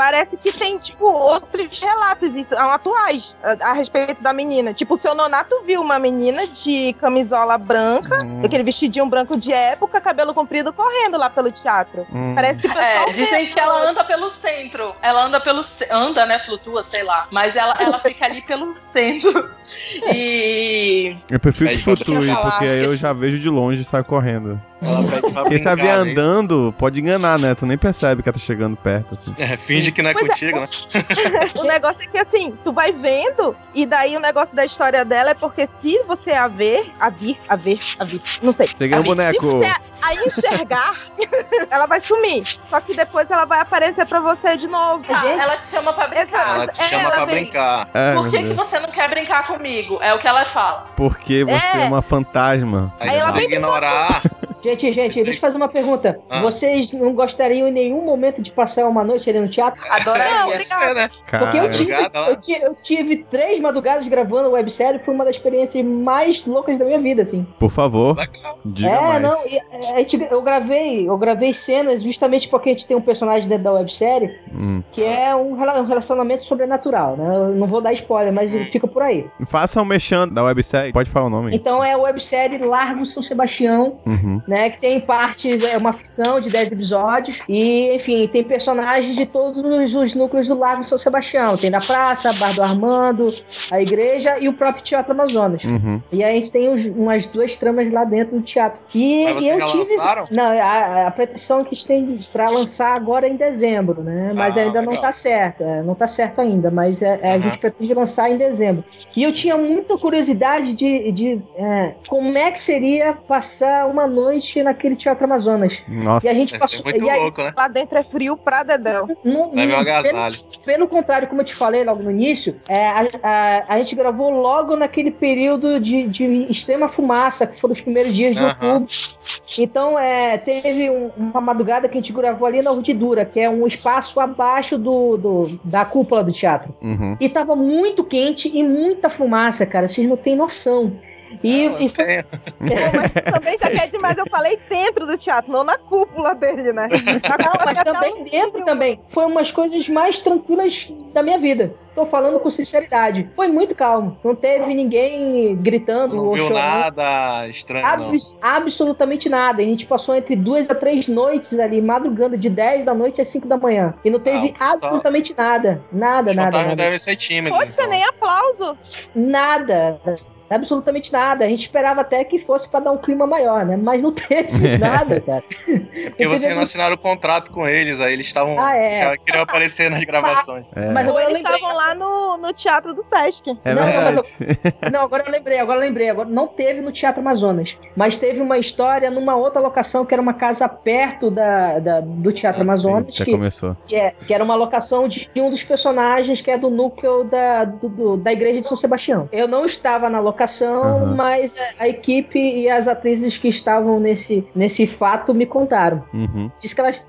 Parece que tem, tipo, outros relatos e são atuais a, a respeito da menina. Tipo, o seu Nonato viu uma menina de camisola branca, Hum, aquele vestidinho branco de época, cabelo comprido, correndo lá pelo teatro. hum. Parece que o pessoal. é, dizem que ela anda pelo centro. Ela anda pelo. ce- Anda, né? Flutua, sei lá. Mas ela, ela fica ali pelo centro. E. Eu prefiro É, que flutue, porque aí eu já vejo de longe e saio correndo. Ela pede pra Porque se ela brincar, né? andando, pode enganar, né? Tu nem percebe que ela tá chegando perto, assim. É, finge que não é Pois é. contigo, né? O negócio é que assim, tu vai vendo, e daí o negócio da história dela é porque se você a ver, a vir, a ver, a vir, não sei. Peguei a um boneco. Se você a enxergar, ela vai sumir. Só que depois ela vai aparecer pra você de novo. Ah, ela te chama pra brincar. Ela te É, chama ela pra vem- brincar. É, Por que, que você não quer brincar comigo? É o que ela fala. Porque você é, É. uma fantasma. Aí, Aí ela ela vem ignorar. Gente, gente, deixa eu fazer uma pergunta. Ah. Vocês não gostariam em nenhum momento de passar uma noite ali no teatro? Adoraria. Ser, né? Porque eu tive, eu, tive, eu tive três madrugadas gravando websérie, foi uma das experiências mais loucas da minha vida, assim. por favor, Legal. diga é, mais. não, e, é, a gente- eu gravei, eu gravei cenas justamente porque a gente tem um personagem dentro da websérie Hum. que é um, um relacionamento sobrenatural, né? Eu não vou dar spoiler, mas Hum. fica por aí. Faça um mexendo da websérie. Pode falar o nome. Então é a websérie Largo São Sebastião, Uhum. Né? Que tem partes, é uma ficção de 10 episódios. E, enfim, tem personagens de todos os, os núcleos do Largo São Sebastião. Tem da praça, a Bar do Armando, a igreja e o próprio Teatro Amazonas. Uhum. E aí a gente tem uns- umas duas tramas lá dentro do teatro. E, e eu tive. lançaram? Não, a, a pretensão que a gente tem pra lançar agora é em dezembro, né? Mas Ah, ainda não legal. tá certo. é, não tá certo ainda, mas é- é, a Aham. gente pretende lançar em dezembro. E eu tinha muita curiosidade de, de é, como é que seria passar uma noite naquele Teatro Amazonas. Nossa. E a gente Deve passou. ser muito e aí, louco, né? Lá dentro é frio pra dedéu. não- agasalho. pelo, pelo contrário, como eu te falei logo no início, é, a, a- a gente gravou logo naquele período de, de extrema fumaça, que foram os primeiros dias de Aham. outubro. Então, é, teve um- uma madrugada que a gente gravou ali na Urdidura, que é um espaço abaixo do, do- da cúpula do teatro. Uhum. E tava muito quente e muita fumaça, cara. Vocês não têm noção. E, Não, tem- Pô, mas também já quer demais. Eu falei dentro do teatro, não na cúpula dele, né? Na Não, mas também dentro também. Foi umas coisas mais tranquilas da minha vida. Tô falando com sinceridade. Foi muito calmo. Não teve ninguém gritando Não ou viu chorando. nada estranho, não. Abs- absolutamente nada. A gente passou entre duas a três noites ali, madrugando de 10 da noite às 5 da manhã. E não teve Ah, só- absolutamente nada. Nada, Os nada, nada. devem ser tímidos. Poxa, então. nem aplauso. Nada. Absolutamente nada. A gente esperava até que fosse pra dar um clima maior, né? Mas não teve nada, cara. É porque vocês não assinaram o contrato com eles, aí eles estavam. Ah, é. Queriam aparecer nas gravações. É, Mas agora eu eles lembrei. estavam lá no, no teatro do Sesc. é Não, não, mas verdade. Não, agora eu lembrei, agora eu lembrei. Agora não teve no Teatro Amazonas, mas teve uma história numa outra locação que era uma casa perto da, da- do Teatro Amazonas, Já que, começou. que, é, que era uma locação de um dos personagens que é do núcleo da, do- do- da igreja de São Sebastião. Eu não estava na locação, Aham. mas a, a equipe e as atrizes que estavam nesse, nesse fato me contaram. Uhum. Diz que elas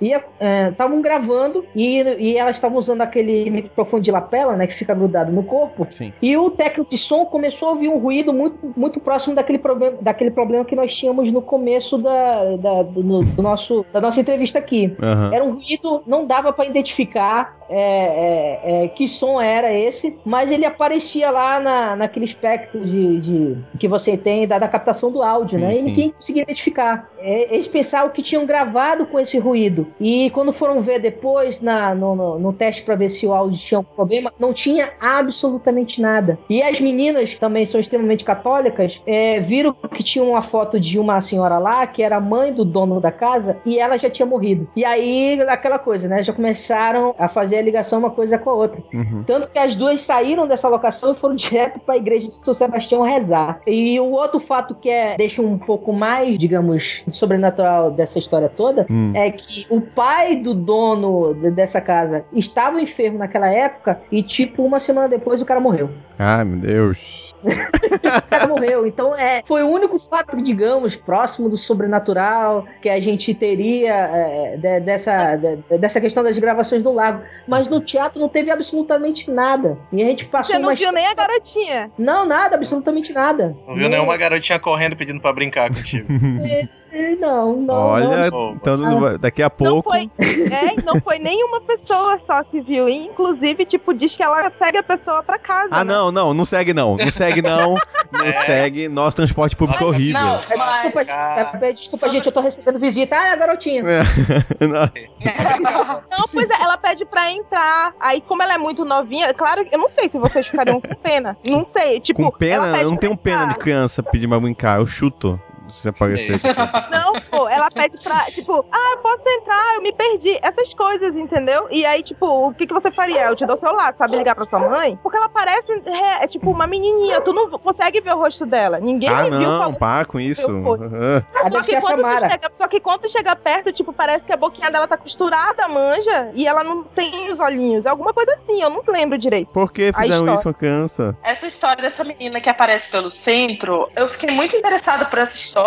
estavam gravando e, e elas estavam usando aquele microfone de lapela, né, que fica grudado no corpo. Sim. E o técnico de som começou a ouvir um ruído muito, muito próximo daquele problema, daquele problema que nós tínhamos no começo da, da, do, do nosso, da nossa entrevista aqui. Aham. Era um ruído, não dava para identificar é, é, é, que som era esse, mas ele aparecia lá na, naquele espectro de, de- que você tem da, da captação do áudio, Sim, né? E ninguém conseguia identificar. É, eles pensavam que tinham gravado com esse ruído. E quando foram ver depois na, no, no, no teste para ver se o áudio tinha algum problema, não tinha absolutamente nada. E as meninas, que também são extremamente católicas, é, viram que tinha uma foto de uma senhora lá, que era a mãe do dono da casa, e ela já tinha morrido. E aí, aquela coisa, né? Já começaram a fazer ligação uma coisa com a outra. Uhum. Tanto que as duas saíram dessa locação e foram direto para a igreja de São Sebastião rezar. E o outro fato que é, deixa um pouco mais, digamos, sobrenatural dessa história toda Hum. é que o pai do dono de- dessa casa estava enfermo naquela época e, tipo, uma semana depois o cara morreu. Ai, meu Deus. O cara morreu. Então, é, foi o único fato, digamos, próximo do sobrenatural que a gente teria é, de- dessa, de- dessa questão das gravações do lago. Mas no teatro não teve absolutamente nada. E a gente passou Você não viu nem a garotinha. Não, nada, absolutamente nada. Não viu nenhuma garotinha correndo pedindo pra brincar contigo. Não, não. Olha, não. então não vai- daqui a Não pouco. foi, é, não foi nenhuma pessoa só que viu. Inclusive, tipo, diz que ela segue a pessoa pra casa. Ah, né? não, não, não segue não. Não segue não. Não É. segue. Nosso transporte público é horrível. Não, mas... Desculpa, cara. desculpa gente, eu tô recebendo visita. Ah, é a garotinha. É. Nossa. Não, pois é, ela pede pra entrar. Aí, como ela é muito novinha, claro, eu não sei se vocês ficariam com pena. Não sei, tipo. Com pena, ela pede eu não tenho pena de criança pedir pra brincar, eu chuto. Se aparecer. aqui. Não, pô, ela pede pra, tipo, ah, eu posso entrar, eu me perdi. Essas coisas, entendeu? E aí, tipo, o que, que você faria? Eu te dou o celular, sabe ligar pra sua mãe? Porque ela parece, é, é tipo, uma menininha. Tu não consegue ver o rosto dela. Ninguém ah, me viu não, falando. para com isso. Só que, quando tu chega, só que quando tu chega perto, tipo, parece que a boquinha dela tá costurada, manja, e ela não tem os olhinhos. É alguma coisa assim, eu não lembro direito. Por que fizeram isso com a criança? Essa história dessa menina que aparece pelo centro, eu fiquei muito interessada por essa história.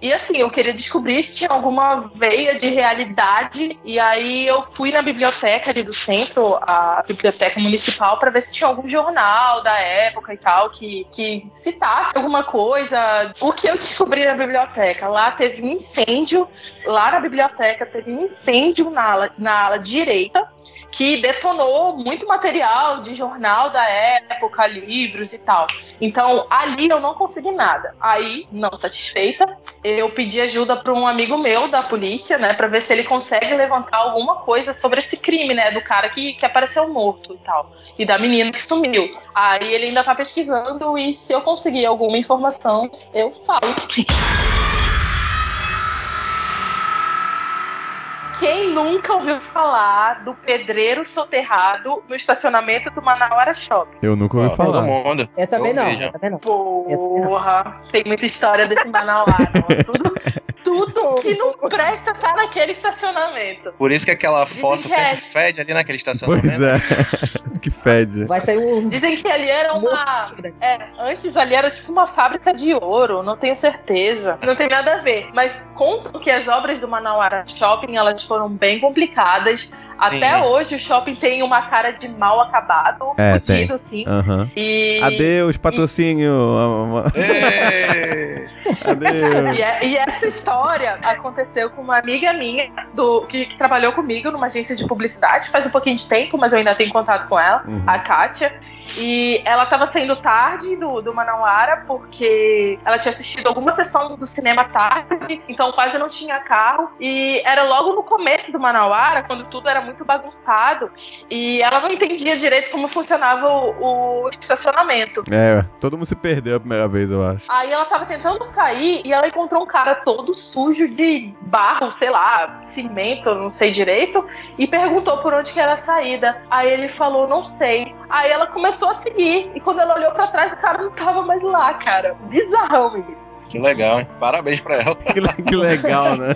E assim, eu queria descobrir se tinha alguma veia de realidade. E aí eu fui na biblioteca ali do centro, a biblioteca municipal, para ver se tinha algum jornal da época e tal que, que citasse alguma coisa. O que eu descobri na biblioteca? Lá teve um incêndio, lá na biblioteca teve um incêndio na ala, na ala direita que detonou muito material de jornal da época, livros e tal. Então, ali eu não consegui nada. Aí, não satisfeita, eu pedi ajuda para um amigo meu da polícia, né, para ver se ele consegue levantar alguma coisa sobre esse crime, né, do cara que, que apareceu morto e tal, e da menina que sumiu. Aí ele ainda tá pesquisando e se eu conseguir alguma informação, eu falo. Quem nunca ouviu falar do pedreiro soterrado no estacionamento do Manauara Shopping? Eu nunca ouvi Ó, Todo falar. mundo. Eu também Eu não, eu também não. Porra, tem muita história desse Manauara. Tudo, tudo que não presta tá naquele estacionamento. Por isso que aquela fossa que é. sempre fede ali naquele Pois estacionamento. é. que fede. Vai sair um. Dizem que ali era uma. É, antes ali era tipo uma fábrica de ouro, não tenho certeza. Não tem nada a ver. Mas contam que as obras do Manauara Shopping elas foram bem complicadas. Até Sim. hoje o shopping tem uma cara de mal acabado, É, fudido, sim. Aham. E. Adeus, patrocínio. Ê! Adeus. E, é- e essa história aconteceu com uma amiga minha do, que, que trabalhou comigo numa agência de publicidade faz um pouquinho de tempo, mas eu ainda tenho contato com ela, Uhum. a Kátia. E ela tava saindo tarde do, do Manauara porque ela tinha assistido alguma sessão do cinema tarde, então quase não tinha carro. E era logo no começo do Manauara, quando tudo era muito bagunçado. E ela não entendia direito como funcionava o, o estacionamento. É, todo mundo se perdeu a primeira vez, eu acho. Aí ela tava tentando sair e ela encontrou um cara todo sujo de barro, sei lá, cimento, não sei direito, e perguntou por onde que era a saída. Aí ele falou, não sei. Aí ela começou a seguir, e quando ela olhou pra trás, o cara não tava mais lá, cara. Bizarrão isso. Que legal, hein? Parabéns pra ela. Que, le- que legal, né?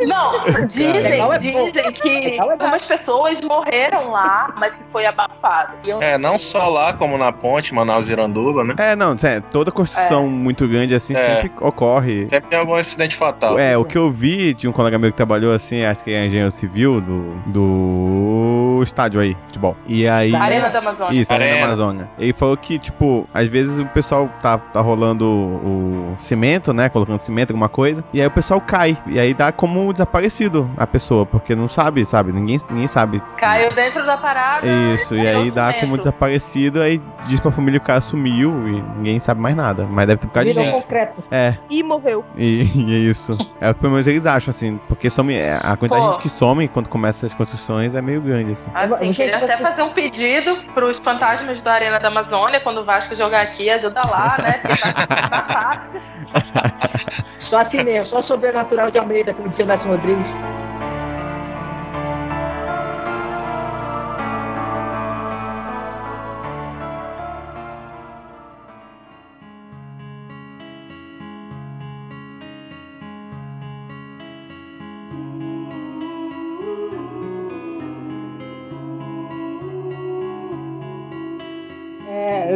Não, dizem, é dizem que é. Algumas pessoas morreram lá, mas que foi abafado. Eu É, não sei. só lá, como na ponte, Manaus-Iranduba, né? É, não, é, toda construção muito grande assim É. sempre ocorre. Sempre tem algum acidente fatal. É, o que eu vi de um colega meu que trabalhou assim, acho que é engenheiro civil do, do estádio aí, futebol. E aí. Da Arena da Amazônia. Isso, Arena da. Amazônia. Ele falou que, tipo, às vezes o pessoal tá, tá rolando o cimento, né? Colocando cimento, alguma coisa. E aí o pessoal cai. E aí dá como desaparecido a pessoa, porque não sabe, sabe? Ninguém, ninguém sabe. Caiu dentro da parada. Isso, e aí dá cimento. como desaparecido, aí diz pra família que o cara sumiu e ninguém sabe mais nada. Mas deve ter por causa de Virou gente. concreto. É, E morreu. e, e é isso. É o que pelo menos eles acham, assim, porque some, é, a quantidade de Pô. gente que some quando começa as construções é meio grande, assim. Assim, queria até você- fazer um pedido pros fantasmas da Arena da Amazônia, quando o Vasco jogar aqui, ajuda lá, né? Porque tá, tá fácil. Só assim mesmo, só sobrenatural de Almeida, como dizia o Nelson Rodrigues.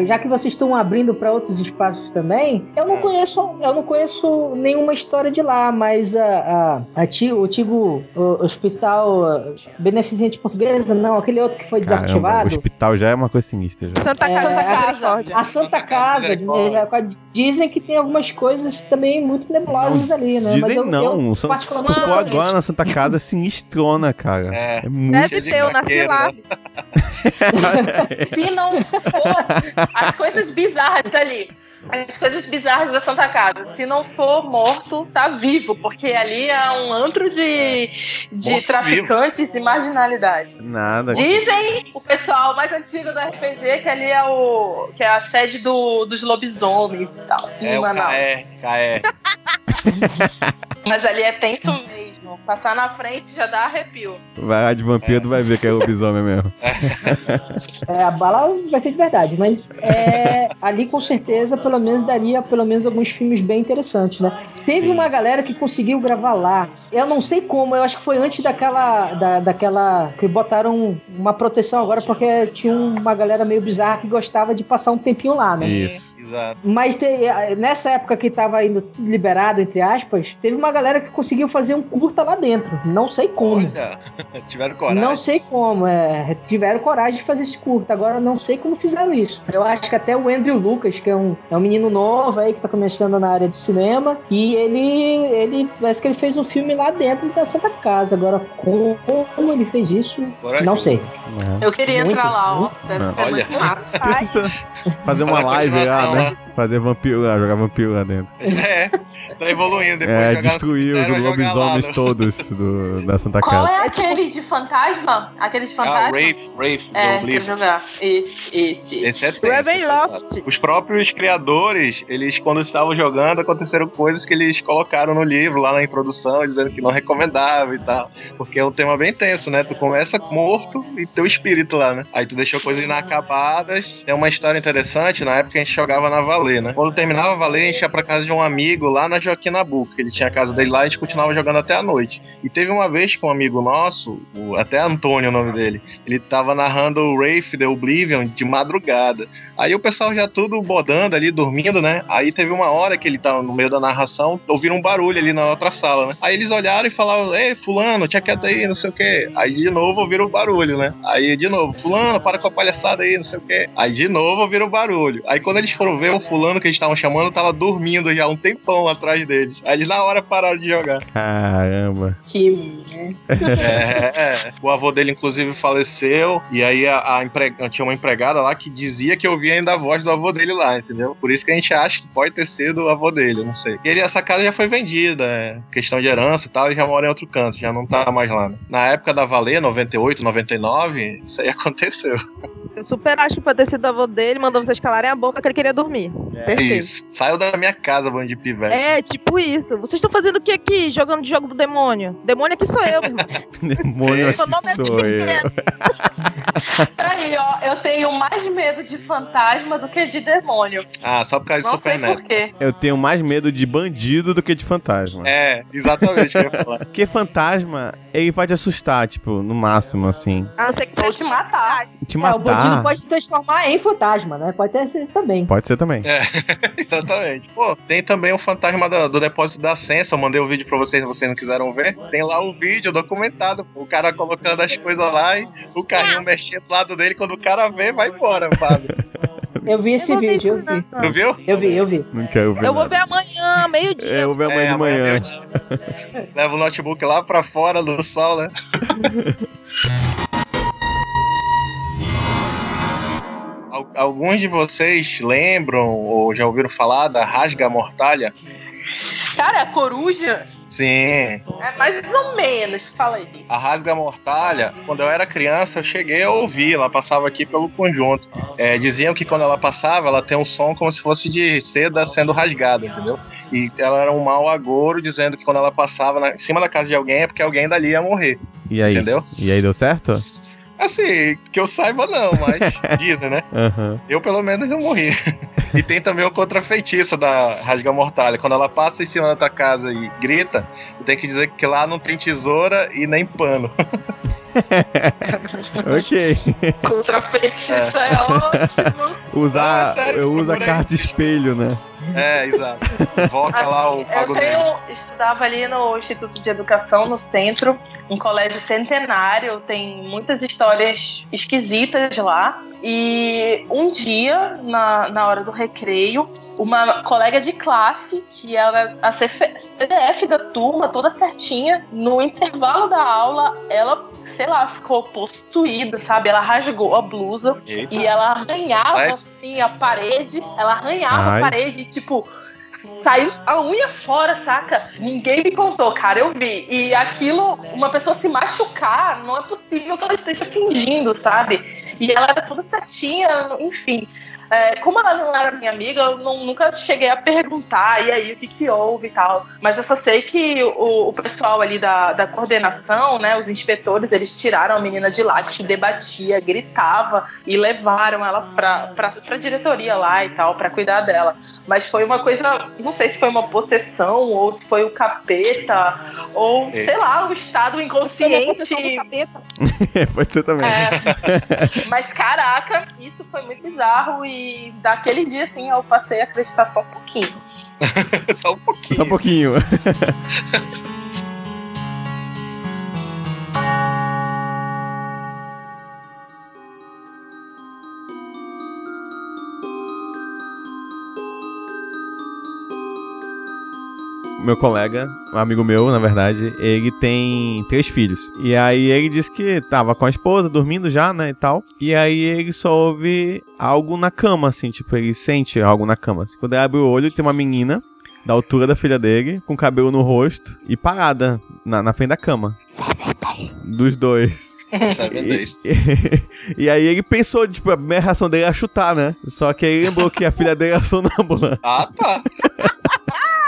É, já que vocês estão abrindo para outros espaços também, eu não conheço, eu não conheço nenhuma história de lá, mas a, a, a ti- o antigo o- hospital beneficente portuguesa, não, aquele outro que foi Caramba, o desativado. hospital já é uma coisa sinistra. Já. Santa É, Casa Santa Casa. A Santa Casa Misericórdia. dizem que tem algumas coisas também muito nebulosas ali, né? Dizem eu, não, eu, San- se tu for não agora na Santa Casa é sinistrona, cara. É. É muito. Deve ter, eu nasci lá. Se não for as coisas bizarras ali. As coisas bizarras da Santa Casa. Se não for morto, tá vivo, porque ali é um antro de, de Morto traficantes e marginalidade. Nada. Dizem o pessoal mais antigo do RPG que ali é o que é a sede do, dos lobisomens e tal. É em o Manaus. KE, KE. Mas ali é tenso mesmo. Passar na frente já dá arrepio. Vai lá de vampiro, tu vai ver que é lobisomem mesmo. É, a bala vai ser de verdade, mas é, ali com certeza, pelo menos, daria pelo menos alguns filmes bem interessantes, né? Teve uma galera que conseguiu gravar lá. Eu não sei como, eu acho que foi antes daquela. Da, daquela. que botaram uma proteção agora, porque tinha uma galera meio bizarra que gostava de passar um tempinho lá, né? Isso. Exato. Mas te- nessa época que tava indo liberado, entre aspas, teve uma galera que conseguiu fazer um curta lá dentro. Não sei como. Olha, tiveram coragem. Não sei como, é, tiveram coragem de fazer esse curta. Agora não sei como fizeram isso. Eu acho que até o Andrew Lucas, que é um, é um menino novo aí que tá começando na área do cinema, e ele, ele parece que ele fez um filme lá dentro da Santa Casa. Agora, como, como ele fez isso, Corajoso. não sei. É. Eu queria Muito, entrar lá, ó. Deve Não. ser Olha. muito massa. Precisa fazer uma live lá, continuação, né? Fazer vampiro lá, jogar vampiro lá dentro. É, tá evoluindo. Depois É, de jogar no destruir os lobisomens no- todos do, da Santa Qual Casa. é aquele de fantasma? Aquele de Ah, fantasma? Rafe, Rafe, do é, quero Oblivion. jogar. Esse, esse, Esse é esse. tenso. Ravenloft. Os próprios criadores, eles, quando estavam jogando, aconteceram coisas que eles colocaram no livro, lá na introdução, dizendo que não recomendava e tal. Porque é um tema bem tenso, né? Tu começa morto e teu espírito lá, né? Aí tu deixou coisas inacabadas. É uma história interessante, na época a gente jogava na Valer, né? Quando terminava a Valer, a gente ia pra casa de um amigo lá na Joaquim Nabuco, ele tinha a casa dele lá e a gente continuava jogando até a noite. E teve uma vez que um amigo nosso, o- até Antônio é o nome dele, ele tava narrando o Wraith The Oblivion de madrugada. Aí o pessoal já tudo bodando ali, dormindo, né? Aí teve uma hora que ele tava no meio da narração, ouviram um barulho ali na outra sala, né? Aí eles olharam e falaram, ei, fulano, tinha quieto aí, não sei o quê. Aí de novo ouviram o barulho, né? Aí de novo, fulano, para com a palhaçada aí, não sei o quê. Aí de novo ouviram o barulho. Aí quando eles foram ver, o fulano que eles estavam chamando tava dormindo já um tempão atrás deles. Aí eles na hora pararam de jogar. Caramba. Que É, é. O avô dele, inclusive, faleceu. E aí a, a empre- tinha uma empregada lá que dizia que ouvia ainda a voz do avô dele lá, entendeu? Por isso que a gente acha que pode ter sido o avô dele, eu não sei. E ele, essa casa já foi vendida, é, questão de herança e tal, e já mora em outro canto, já não tá mais lá. né? Na época da Valer, 98, 99, isso aí aconteceu. Eu super acho que pode ter sido o avô dele, mandou vocês calarem a boca que ele queria dormir. Certeza. Isso. Saiu da minha casa, bando de pivete. É, tipo isso. Vocês estão fazendo o que aqui? Jogando jogo do demônio. Demônio aqui sou eu, meu. Demônio é aqui sou eu. Aí, ó, eu tenho mais medo de fantasma do que de demônio. Ah, só por causa de Não Super sei por quê. Eu tenho mais medo de bandido do que de fantasma. É, exatamente o que eu ia falar. Porque fantasma, ele vai te assustar, tipo, no máximo, assim. A não ser que você te matar. Te É, o bandido matar. pode se transformar em fantasma, né? Pode ter sido também. Pode ser também. Exatamente. Pô, tem também o fantasma do, do depósito da Sensa. Eu mandei o vídeo pra vocês, se vocês não quiseram ver. Tem lá o vídeo documentado. O cara colocando as coisas lá e o carrinho mexendo do lado dele. Quando o cara vê, vai embora, vaza. Eu vi esse Eu vídeo, eu vi. não. Tu viu? Eu vi, eu vi. Não quero ver. Eu vou nada. ver amanhã, meio-dia. É, eu vou ver amanhã É, de manhã. Leva o notebook lá pra fora do sol, né? Al- Alguns de vocês lembram ou já ouviram falar da Rasga Mortalha? Cara, a coruja Sim, é mais ou menos. Fala aí. A Rasga Mortalha, quando eu era criança, eu cheguei a ouvir, ela passava aqui pelo conjunto. É, diziam que quando ela passava, ela tem um som como se fosse de seda sendo rasgada, entendeu? E ela era um mau agouro, dizendo que quando ela passava na- em cima da casa de alguém é porque alguém dali ia morrer, E aí? entendeu? E aí, deu certo? Assim, que eu saiba não, mas dizem, né? Aham. Eu pelo menos não morri. E tem também o contra-feitiço da Rasga Mortalha. Quando ela passa em cima da tua casa e grita, tu tem que dizer que lá não tem tesoura e nem pano. ok. Contra feitiço é ótimo. Usar. Ah, sério, eu uso a carta espelho, né? É, exato. Invoca lá o Eu pago dele. tenho, estudava ali no Instituto de Educação, no centro, um colégio centenário, tem muitas histórias esquisitas lá. E um dia, na, na hora do recreio, uma colega de classe, que era a CDF da turma, toda certinha, no intervalo da aula, ela, sei lá, ficou possuída, sabe? Ela rasgou a blusa Eita. e ela arranhava Mas- assim a parede, ela arranhava Ai. a parede, tipo, saiu a unha fora, saca? Ninguém me contou, cara, eu vi. E aquilo, uma pessoa se machucar, não é possível que ela esteja fingindo, sabe? E ela era toda certinha, enfim. É, como ela não era minha amiga, eu não- nunca cheguei a perguntar, e aí, o que que houve e tal. Mas eu só sei que o, o pessoal ali da, da coordenação, né, os inspetores, eles tiraram a menina de lá, que se debatia, gritava, e levaram ela pra, pra, pra diretoria lá e tal, pra cuidar dela. Mas foi uma coisa, não sei se foi uma possessão, ou se foi o capeta, ou, É. sei lá, o estado inconsciente Pode ser também. é. Mas caraca, isso foi muito bizarro e daquele dia assim eu passei a acreditar só um pouquinho. Só um pouquinho. Só um pouquinho. Meu colega, um amigo meu, na verdade, ele tem três filhos. E aí ele disse que tava com a esposa, dormindo já, né, e tal. E aí ele só ouve algo na cama, assim, tipo, ele sente algo na cama. Assim, quando ele abre o olho, tem uma menina da altura da filha dele, com cabelo no rosto e parada na, na frente da cama. Dos dois. Sabe E, e aí ele pensou, tipo, a primeira reação dele era chutar, né? Só que aí lembrou que a filha dele era sonâmbula. Ah, tá.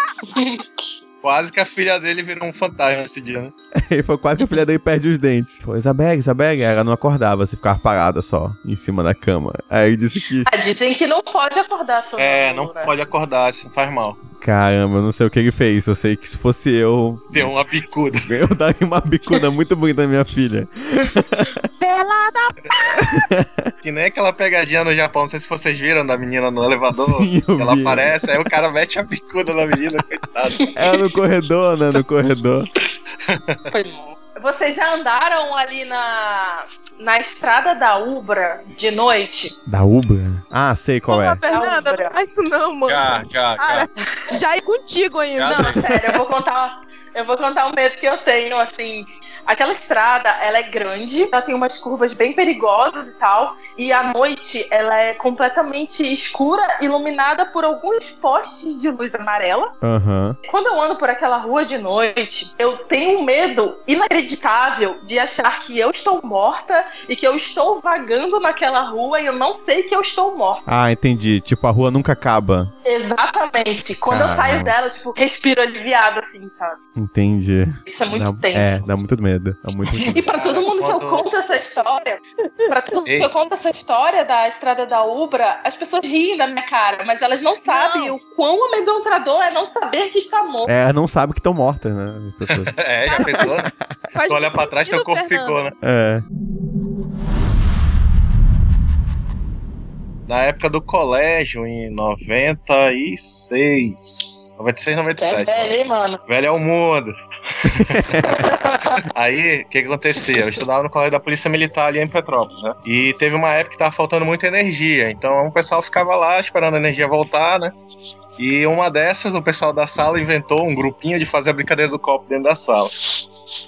Quase que a filha dele virou um fantasma esse dia, né? E foi quase que a filha dele perde os dentes. Foi, Isabelle, Isabelle, ela não acordava, se ficava parada só, em cima da cama. Aí disse que, Ah, dizem que não pode acordar sobre É, não pode acordar, isso faz mal. caramba, eu não sei o que ele fez. Eu sei que se fosse eu, Deu uma bicuda. eu daria uma bicuda muito bonita na minha filha. Pelada! Que nem aquela pegadinha no Japão, não sei se vocês viram da menina no elevador. Sim, ela vi. aparece, aí o cara mete a bicuda na menina, coitado. Ela no corredor, né? No corredor. Foi mal. Vocês já andaram ali na, na estrada da Ubra de noite? Da Ubra? Ah, sei qual é. Pô, Fernanda, não faz isso não, mano. Já, já, já. Já ir contigo ainda. Já. Não, sério, eu vou contar. Eu vou contar um medo que eu tenho, assim. Aquela estrada, ela é grande, ela tem umas curvas bem perigosas e tal. E à noite, ela é completamente escura, iluminada por alguns postes de luz amarela. Aham. Quando eu ando por aquela rua de noite, eu tenho um medo inacreditável de achar que eu estou morta e que eu estou vagando naquela rua e eu não sei que eu estou morta. Ah, entendi. Tipo, a rua nunca acaba. Exatamente. Quando eu Caramba. saio dela, eu, tipo, respiro aliviado, assim, sabe? Entendi. Isso é muito Dá- tenso. É, dá muito medo. Dá muito, muito E pra todo mundo que eu conto essa história, pra todo mundo que eu conto essa história da estrada da Ubra, as pessoas riem da minha cara, mas elas não sabem o quão amedrontador é não saber que está morto. É, não sabe que estão mortas, né? É, já pensou? Tu olha pra trás, teu corpo ficou, né? É. Na época do colégio, em 96. 96, É 97. velho, hein, mano? Velho é o mundo. Aí, o que, que acontecia? Eu estudava no colégio da Polícia Militar ali em Petrópolis, né? E teve uma época que tava faltando muita energia. Então o pessoal ficava lá esperando a energia voltar, né? E uma dessas, o pessoal da sala inventou um grupinho de fazer a brincadeira do copo dentro da sala.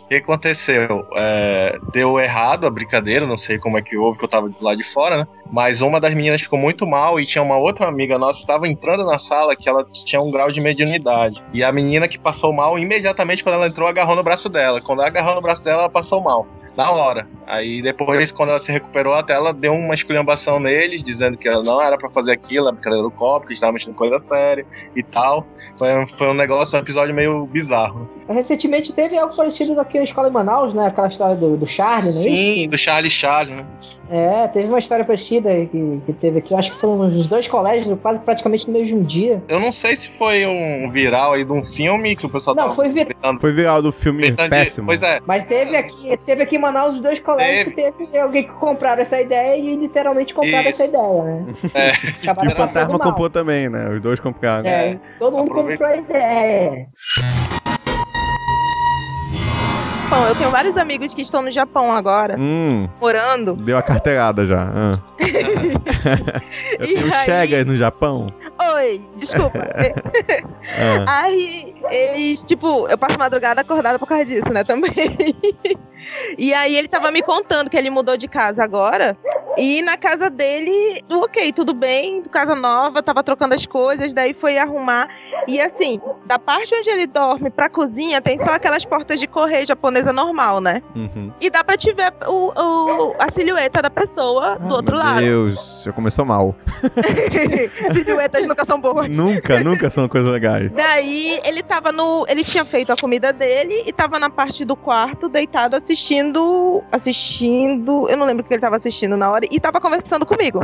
O que aconteceu? É, deu errado a brincadeira, não sei como é que houve, que eu tava lado de fora, né? Mas uma das meninas ficou muito mal e tinha uma outra amiga nossa que estava entrando na sala que ela tinha um grau de mediunidade. E a menina que passou mal, imediatamente quando ela entrou, agarrou no braço dela. Quando ela agarrou no braço dela, ela passou mal. Na hora. Aí depois, quando ela se recuperou, até ela deu uma esculhambação neles, dizendo que ela não era pra fazer aquilo, a brincadeira do copo, que estava mexendo coisa séria e tal. Foi, foi um negócio, um episódio meio bizarro. Recentemente teve algo parecido aqui na escola em Manaus, né? Aquela história do, do Charlie, não é Sim, isso? do Charlie Charlie, né? É, teve uma história parecida que, que teve aqui. Acho que foram os dois colégios, quase praticamente no mesmo dia. Eu não sei se foi um viral aí de um filme que o pessoal Não, tava foi vir... tentando- Foi viral do filme tentando de- Péssimo. Pois é, Mas teve aqui, teve aqui em Manaus os dois colégios Teve. que teve alguém que compraram essa ideia e literalmente compraram Isso. essa ideia, né? É. Acabaram E o Fantasma mal. comprou também, né? Os dois compraram. É, todo mundo Aproveita. comprou a ideia. Bom, eu tenho vários amigos que estão no Japão agora, Hum, morando. deu a carteirada já. ah. Eu E tenho aí- Chegas no Japão. Oi, desculpa. Ah. Aí, eles, tipo, eu passo madrugada acordada por causa disso, né, também. e aí ele tava me contando que ele mudou de casa agora E na casa dele, ok, tudo bem, casa nova, tava trocando as coisas, daí foi arrumar. E assim, da parte onde ele dorme pra cozinha, tem só aquelas portas de correio japonesa normal, né? Uhum. E dá pra te ver o, o- a silhueta da pessoa do outro Meu lado. Deus, já começou mal. Silhuetas nunca são boas. nunca, nunca são coisas legais. Daí ele tava no. Ele tinha feito a comida dele e tava na parte do quarto, deitado, assistindo. Assistindo. Eu não lembro o que ele tava assistindo na hora. E tava conversando comigo.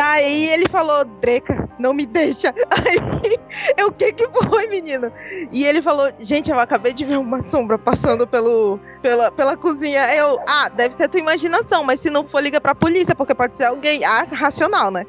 Daí ele falou, Dreca, não me deixa. Aí eu, o que que foi, menino? E ele falou, gente, eu acabei de ver uma sombra passando pelo, pela, pela cozinha. Eu, ah, deve ser tua imaginação, mas se não for, liga pra polícia, porque pode ser alguém. Ah, racional, né?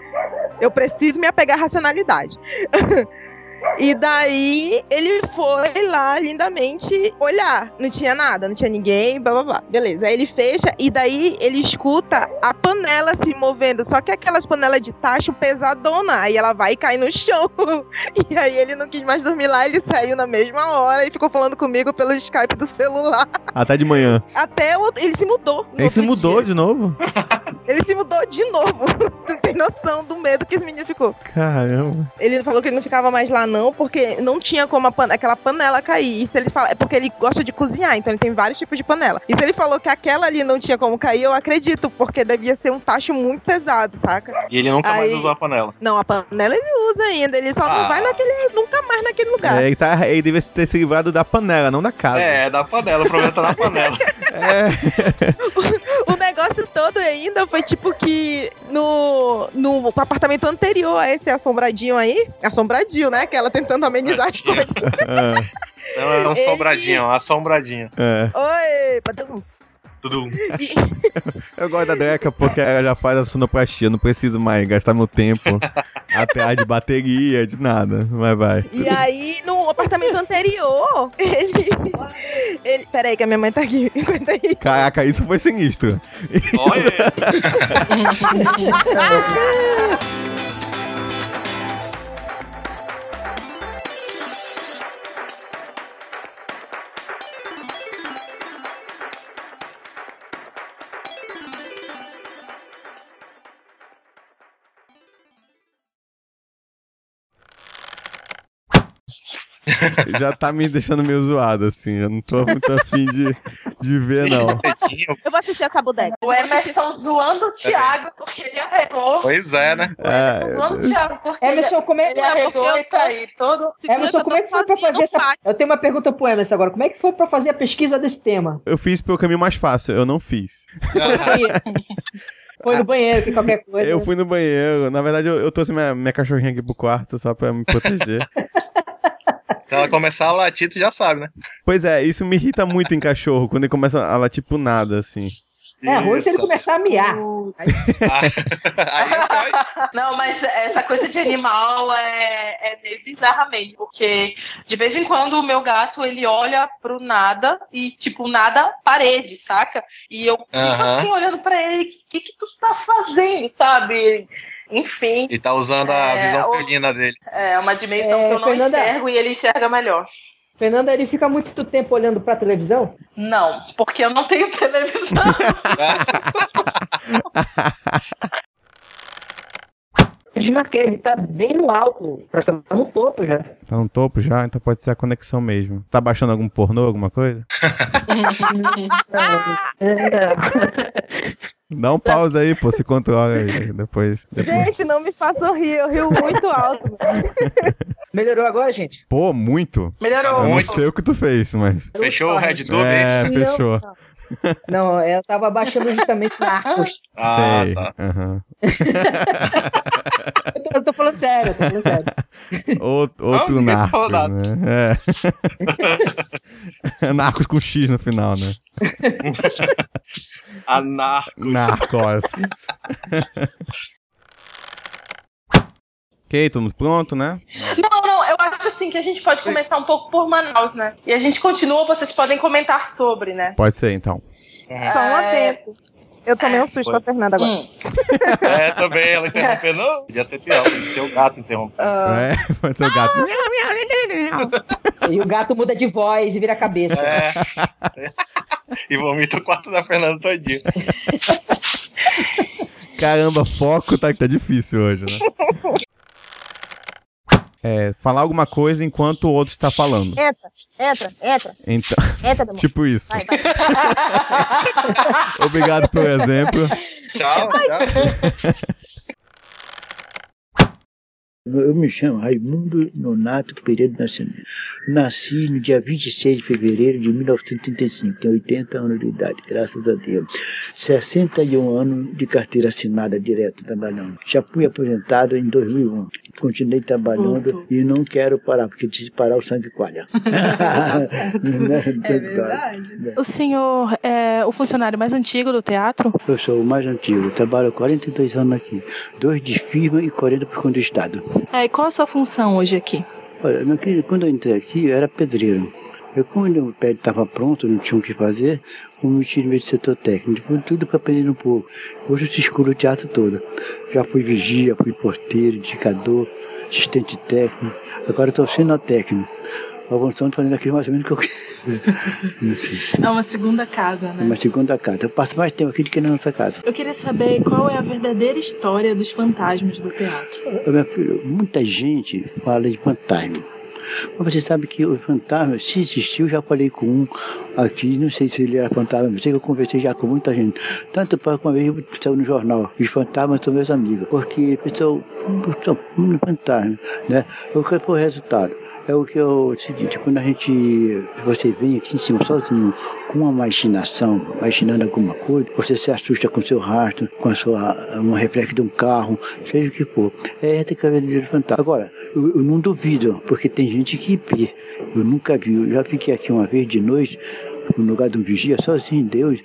Eu preciso me apegar à racionalidade. E daí ele foi lá lindamente olhar. Não tinha nada, não tinha ninguém, blá blá blá. Beleza. Aí ele fecha e daí ele escuta a panela se movendo. Só que aquelas panelas de tacho pesadona. Aí ela vai e cai no chão. E aí ele não quis mais dormir lá, ele saiu na mesma hora e ficou falando comigo pelo Skype do celular. Até de manhã. Até o ele se mudou. Ele se mudou dia. de novo? Ele se mudou de novo. Não tem noção do medo que esse menino ficou. Caramba. Ele falou que ele não ficava mais lá, não, porque não tinha como a pan- aquela panela cair. E se ele fala, é porque ele gosta de cozinhar, então ele tem vários tipos de panela. E se ele falou que aquela ali não tinha como cair, eu acredito, porque devia ser um tacho muito pesado, saca? E ele nunca mais Aí- usou a panela. Não, a panela ele usa ainda, ele só Ah. não vai naquele, nunca mais naquele lugar. É, ele, tá, ele devia ter se livrado da panela, não da casa. É, da panela, o problema tá na panela. O negócio todo ainda foi tipo que no, no apartamento anterior a esse assombradinho aí, assombradinho, né? Que ela tentando amenizar as coisas. É, Não, é um Ele- sombradinho, uma assombradinha. é. Oi, padum. Tudo. Eu gosto da Dreca porque ela já faz a sonoplastia, não preciso mais gastar meu tempo atrás de bateria, de nada. Mas vai. E aí, no apartamento anterior, ele. ele peraí, que a minha mãe tá aqui. Aguenta aí. Caraca, isso foi sinistro. Olha! Já tá me deixando meio zoado, assim. Eu não tô muito afim de, de ver, não. Eu vou assistir essa bodega. O Emerson zoando o Thiago porque ele arregou. Pois é, né? O Emerson zoando o Thiago porque Emerson, ele, como é- ele arregou eu e tá aí todo. Emerson, como é que foi pra fazer essa. Eu tenho uma pergunta pro Emerson agora. Como é que foi pra fazer a pesquisa desse tema? Eu fiz pelo caminho mais fácil, eu não fiz. Foi no banheiro, que qualquer coisa. Eu fui no banheiro. Na verdade, eu, eu trouxe minha, minha cachorrinha aqui pro quarto só pra me proteger. Se ela começar a latir, tu já sabe, né? pois é, isso me irrita muito em cachorro, quando ele começa a latir pro nada, assim. É ruim se ele começar a miar. Ah, Aí. Não, mas essa coisa de animal é, é meio bizarra mesmo, porque de vez em quando o meu gato ele olha pro nada e, tipo, nada parede, saca? E eu fico Aham. assim olhando pra ele, o que, que tu tá fazendo, sabe? Enfim, E tá usando a É, visão felina dele. é uma dimensão É, que eu não Fernanda- enxergo e ele enxerga melhor. Fernanda, ele fica muito tempo olhando pra televisão? Não, porque eu não tenho televisão. Desmarquei, ele tá bem no alto. Tá no topo já. Tá no topo já, então pode ser a conexão mesmo. Tá baixando algum pornô, alguma coisa? Dá um pause aí, pô, se controla aí. Depois. depois. Gente, não me façam rir, eu rio muito alto. Melhorou agora, gente? Pô, muito. Melhorou. Eu não Muito. sei o que tu fez, mas. Fechou o Red Dove aí? É, fechou. Não, eu tava baixando justamente Narcos. Ah, sei. tá. Aham. Eu tô, eu tô falando sério, eu tô falando sério. Outro, outro ninguém narco, falou nada. né? É. Narcos com X no final, né? Anar. Narcos. Ok, todo mundo pronto, né? Não, não, eu acho assim que a gente pode começar um pouco por Manaus, né? E a gente continua, vocês podem comentar sobre, né? Pode ser, então. Só um É. atento. Eu tomei um susto com a Fernanda agora. Hum. É, também, ela interrompeu. Não, podia ser pior, podia ser o gato interrompendo. É, pode ser o gato. E o gato muda de voz e vira a cabeça. É. E vomita o quarto da Fernanda todinho. Caramba, foco tá, tá difícil hoje, né? É, falar alguma coisa enquanto o outro está falando. Entra, entra, entra, Então, entra, demônio. tipo isso. Vai, vai. Obrigado pelo exemplo. Tchau, tchau. Eu me chamo Raimundo Nonato Pereira do Nascimento. Nasci no dia 26 de fevereiro de 1935, tenho 80 anos de idade, graças a Deus. 61 anos de carteira assinada direto trabalhando. Já fui aposentado em 2001. Continuei trabalhando e não quero parar, porque se parar o sangue coalha. é verdade. O senhor é o funcionário mais antigo do teatro? Eu sou o mais antigo, trabalho há 42 anos aqui. Dois de firma e 40 por conta do Estado. É, e qual a sua função hoje aqui? Olha, naquele- quando eu entrei aqui, eu era pedreiro. Eu, quando o prédio estava pronto, não tinha o que fazer, eu me tirei do setor técnico. Foi tudo para aprender um pouco. Hoje eu circulo o teatro todo. Já fui vigia, fui porteiro, indicador, assistente técnico. Agora estou sendo técnico. Avançando, fazendo aquilo mais ou menos que eu É uma segunda casa, né? Uma segunda casa. Eu passo mais tempo aqui do que na nossa casa. Eu queria saber qual é a verdadeira história dos fantasmas do teatro. Meu filho, muita gente fala de fantasma. Mas você sabe que o fantasma, se existiu, já falei com um aqui, não sei se ele era fantasma, não sei que eu conversei já com muita gente. Tanto para que uma vez saiu no jornal, os fantasmas são meus amigos, porque pessoal um fantasma, né? O que foi o resultado? É o que é o seguinte, quando a gente, você vem aqui em cima sozinho, com uma imaginação, imaginando alguma coisa, você se assusta com seu rastro, com a sua, um reflexo de um carro, seja o que for. É essa que é a verdadeira fantasma. Agora, eu, eu não duvido, porque tem gente que vê. Eu nunca vi, eu já fiquei aqui uma vez de noite, no lugar um vigia, sozinho, Deus,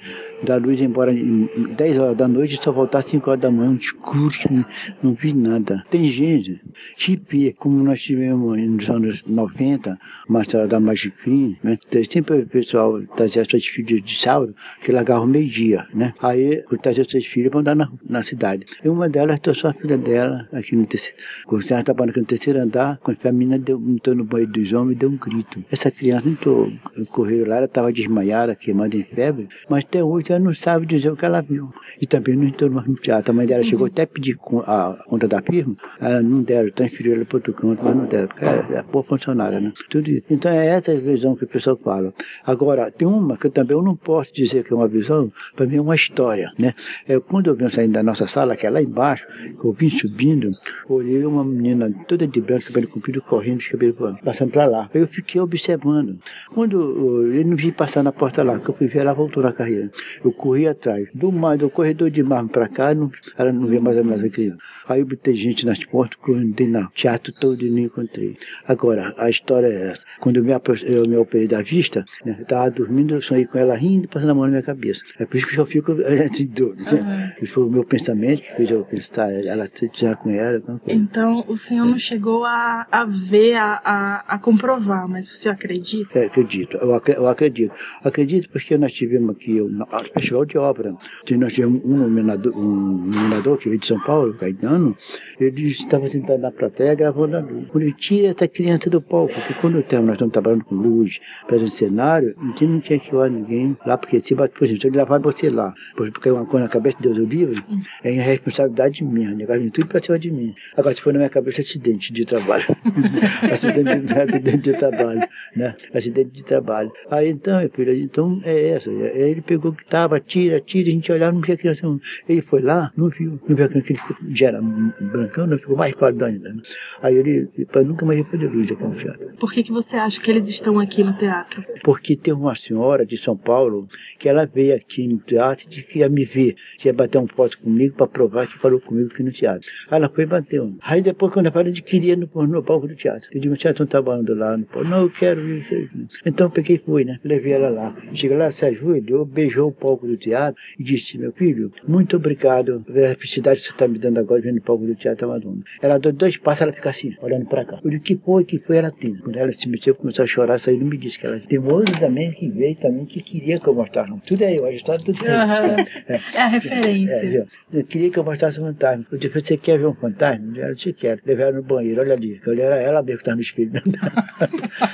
da luz embora em 10 horas da noite, só voltar às 5 horas da manhã, escuro, não, não vi nada. Tem gente que como nós tivemos nos anos 90, uma história da Magic Cream, né? Sempre o pessoal trazia suas filhas de sábado, que largavam meio-dia, né? Aí, trazia suas filhas, vão dar na, na cidade. E uma delas trouxe a filha dela, aqui no terceiro, quando ela estava no terceiro andar, quando a menina entrou no banheiro dos homens, deu um grito. Essa criança entrou, correram lá, ela estava desmaiada, queimada em febre, mas até hoje ela não sabe dizer o que ela viu. E também não entrou mais no teatro. A mãe dela chegou até pedir a conta da firma, ela não deram, transferiu ela para outro canto, mas não deram, porque ela é boa funcionária, né? Tudo isso. Então é essa visão que o pessoal fala. Agora, tem uma que eu também eu não posso dizer que é uma visão, para mim é uma história, né? É, quando eu vim saindo da nossa sala, que é lá embaixo, que eu vim subindo, olhei uma menina toda de branco, cabelo comprido, correndo, de cabelo passando para lá. Aí eu fiquei observando. Quando eu, eu não vi passar na porta lá, que eu fui ver, ela voltou na carreira. Eu corri atrás. Do, mar, do corredor de mármore para cá, não, ela não via mais a minha criança. Aí eu botei gente nas portas, andei no teatro todo e não encontrei. Agora, a história é essa. Quando eu me, eu me operei da vista, né, eu estava dormindo, eu sonhei com ela rindo, passando a mão na minha cabeça. É por isso que eu fico assim, doido. Uhum. Foi o meu pensamento que fez eu pensar, ela já com ela. coisa. Então, o senhor não chegou a, a ver, a, a, a comprovar, mas você acredita? É, acredito, eu, ac- eu acredito. Acredito porque nós tivemos aqui o o Festival de Ópera. Nós tivemos um iluminador, um iluminador que veio de São Paulo, Caetano, ele estava sentado na plateia gravando a luz. Quando ele tira essa criança do palco, porque quando temos, nós estamos trabalhando com luz, fazendo cenário, a gente não tinha que olhar ninguém lá, porque se, por exemplo, se levar você lá, porque uma coisa na cabeça de Deus o livre, é responsabilidade minha, negócio vem tudo pra cima de mim. Agora, se for na minha cabeça, acidente de trabalho. acidente, de, acidente de trabalho, né? Acidente de trabalho. Aí então, filho, então é essa. Aí ele pegou que tava, tira, tira, a gente olhava, não via criança. não. Ele foi lá, não viu, não viu que ele ficou, já era brancão, não ficou mais pálido ainda. Né? Aí ele, para nunca mais ver de luz aqui no teatro. Por que, que você acha que eles estão aqui no teatro? Porque tem uma senhora de São Paulo que ela veio aqui no teatro e queria me ver, queria bater uma foto comigo para provar que falou comigo aqui no teatro. Aí ela foi e bateu. Aí depois, quando ela de queria no, no palco do teatro. Eu digo, teatro não trabalhando lá no palco. Não, eu quero ir. Então eu peguei e fui, né? Levei ela lá. Chega lá, se ajoelhou, beijou o palco do teatro e disse, meu filho, muito obrigado pela felicidade que você está me dando agora vendo o palco do teatro Madonna. Ela deu dois passos, ela fica assim, olhando para cá. Eu digo, que foi, que foi? Ela tem. Quando ela se meteu, começou a chorar, saiu, não me disse que ela tem também que veio também, que queria que eu mostrasse. Tudo é eu, a história tudo é eu. É a referência. É, eu queria que eu mostrasse um fantasma. Eu disse, você quer ver um fantasma? Ela disse, quero. Levaram no banheiro, olha ali. Eu era ela mesmo que estava no espelho.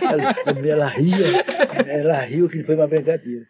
ela, ela ria, ela riu que foi uma brincadeira.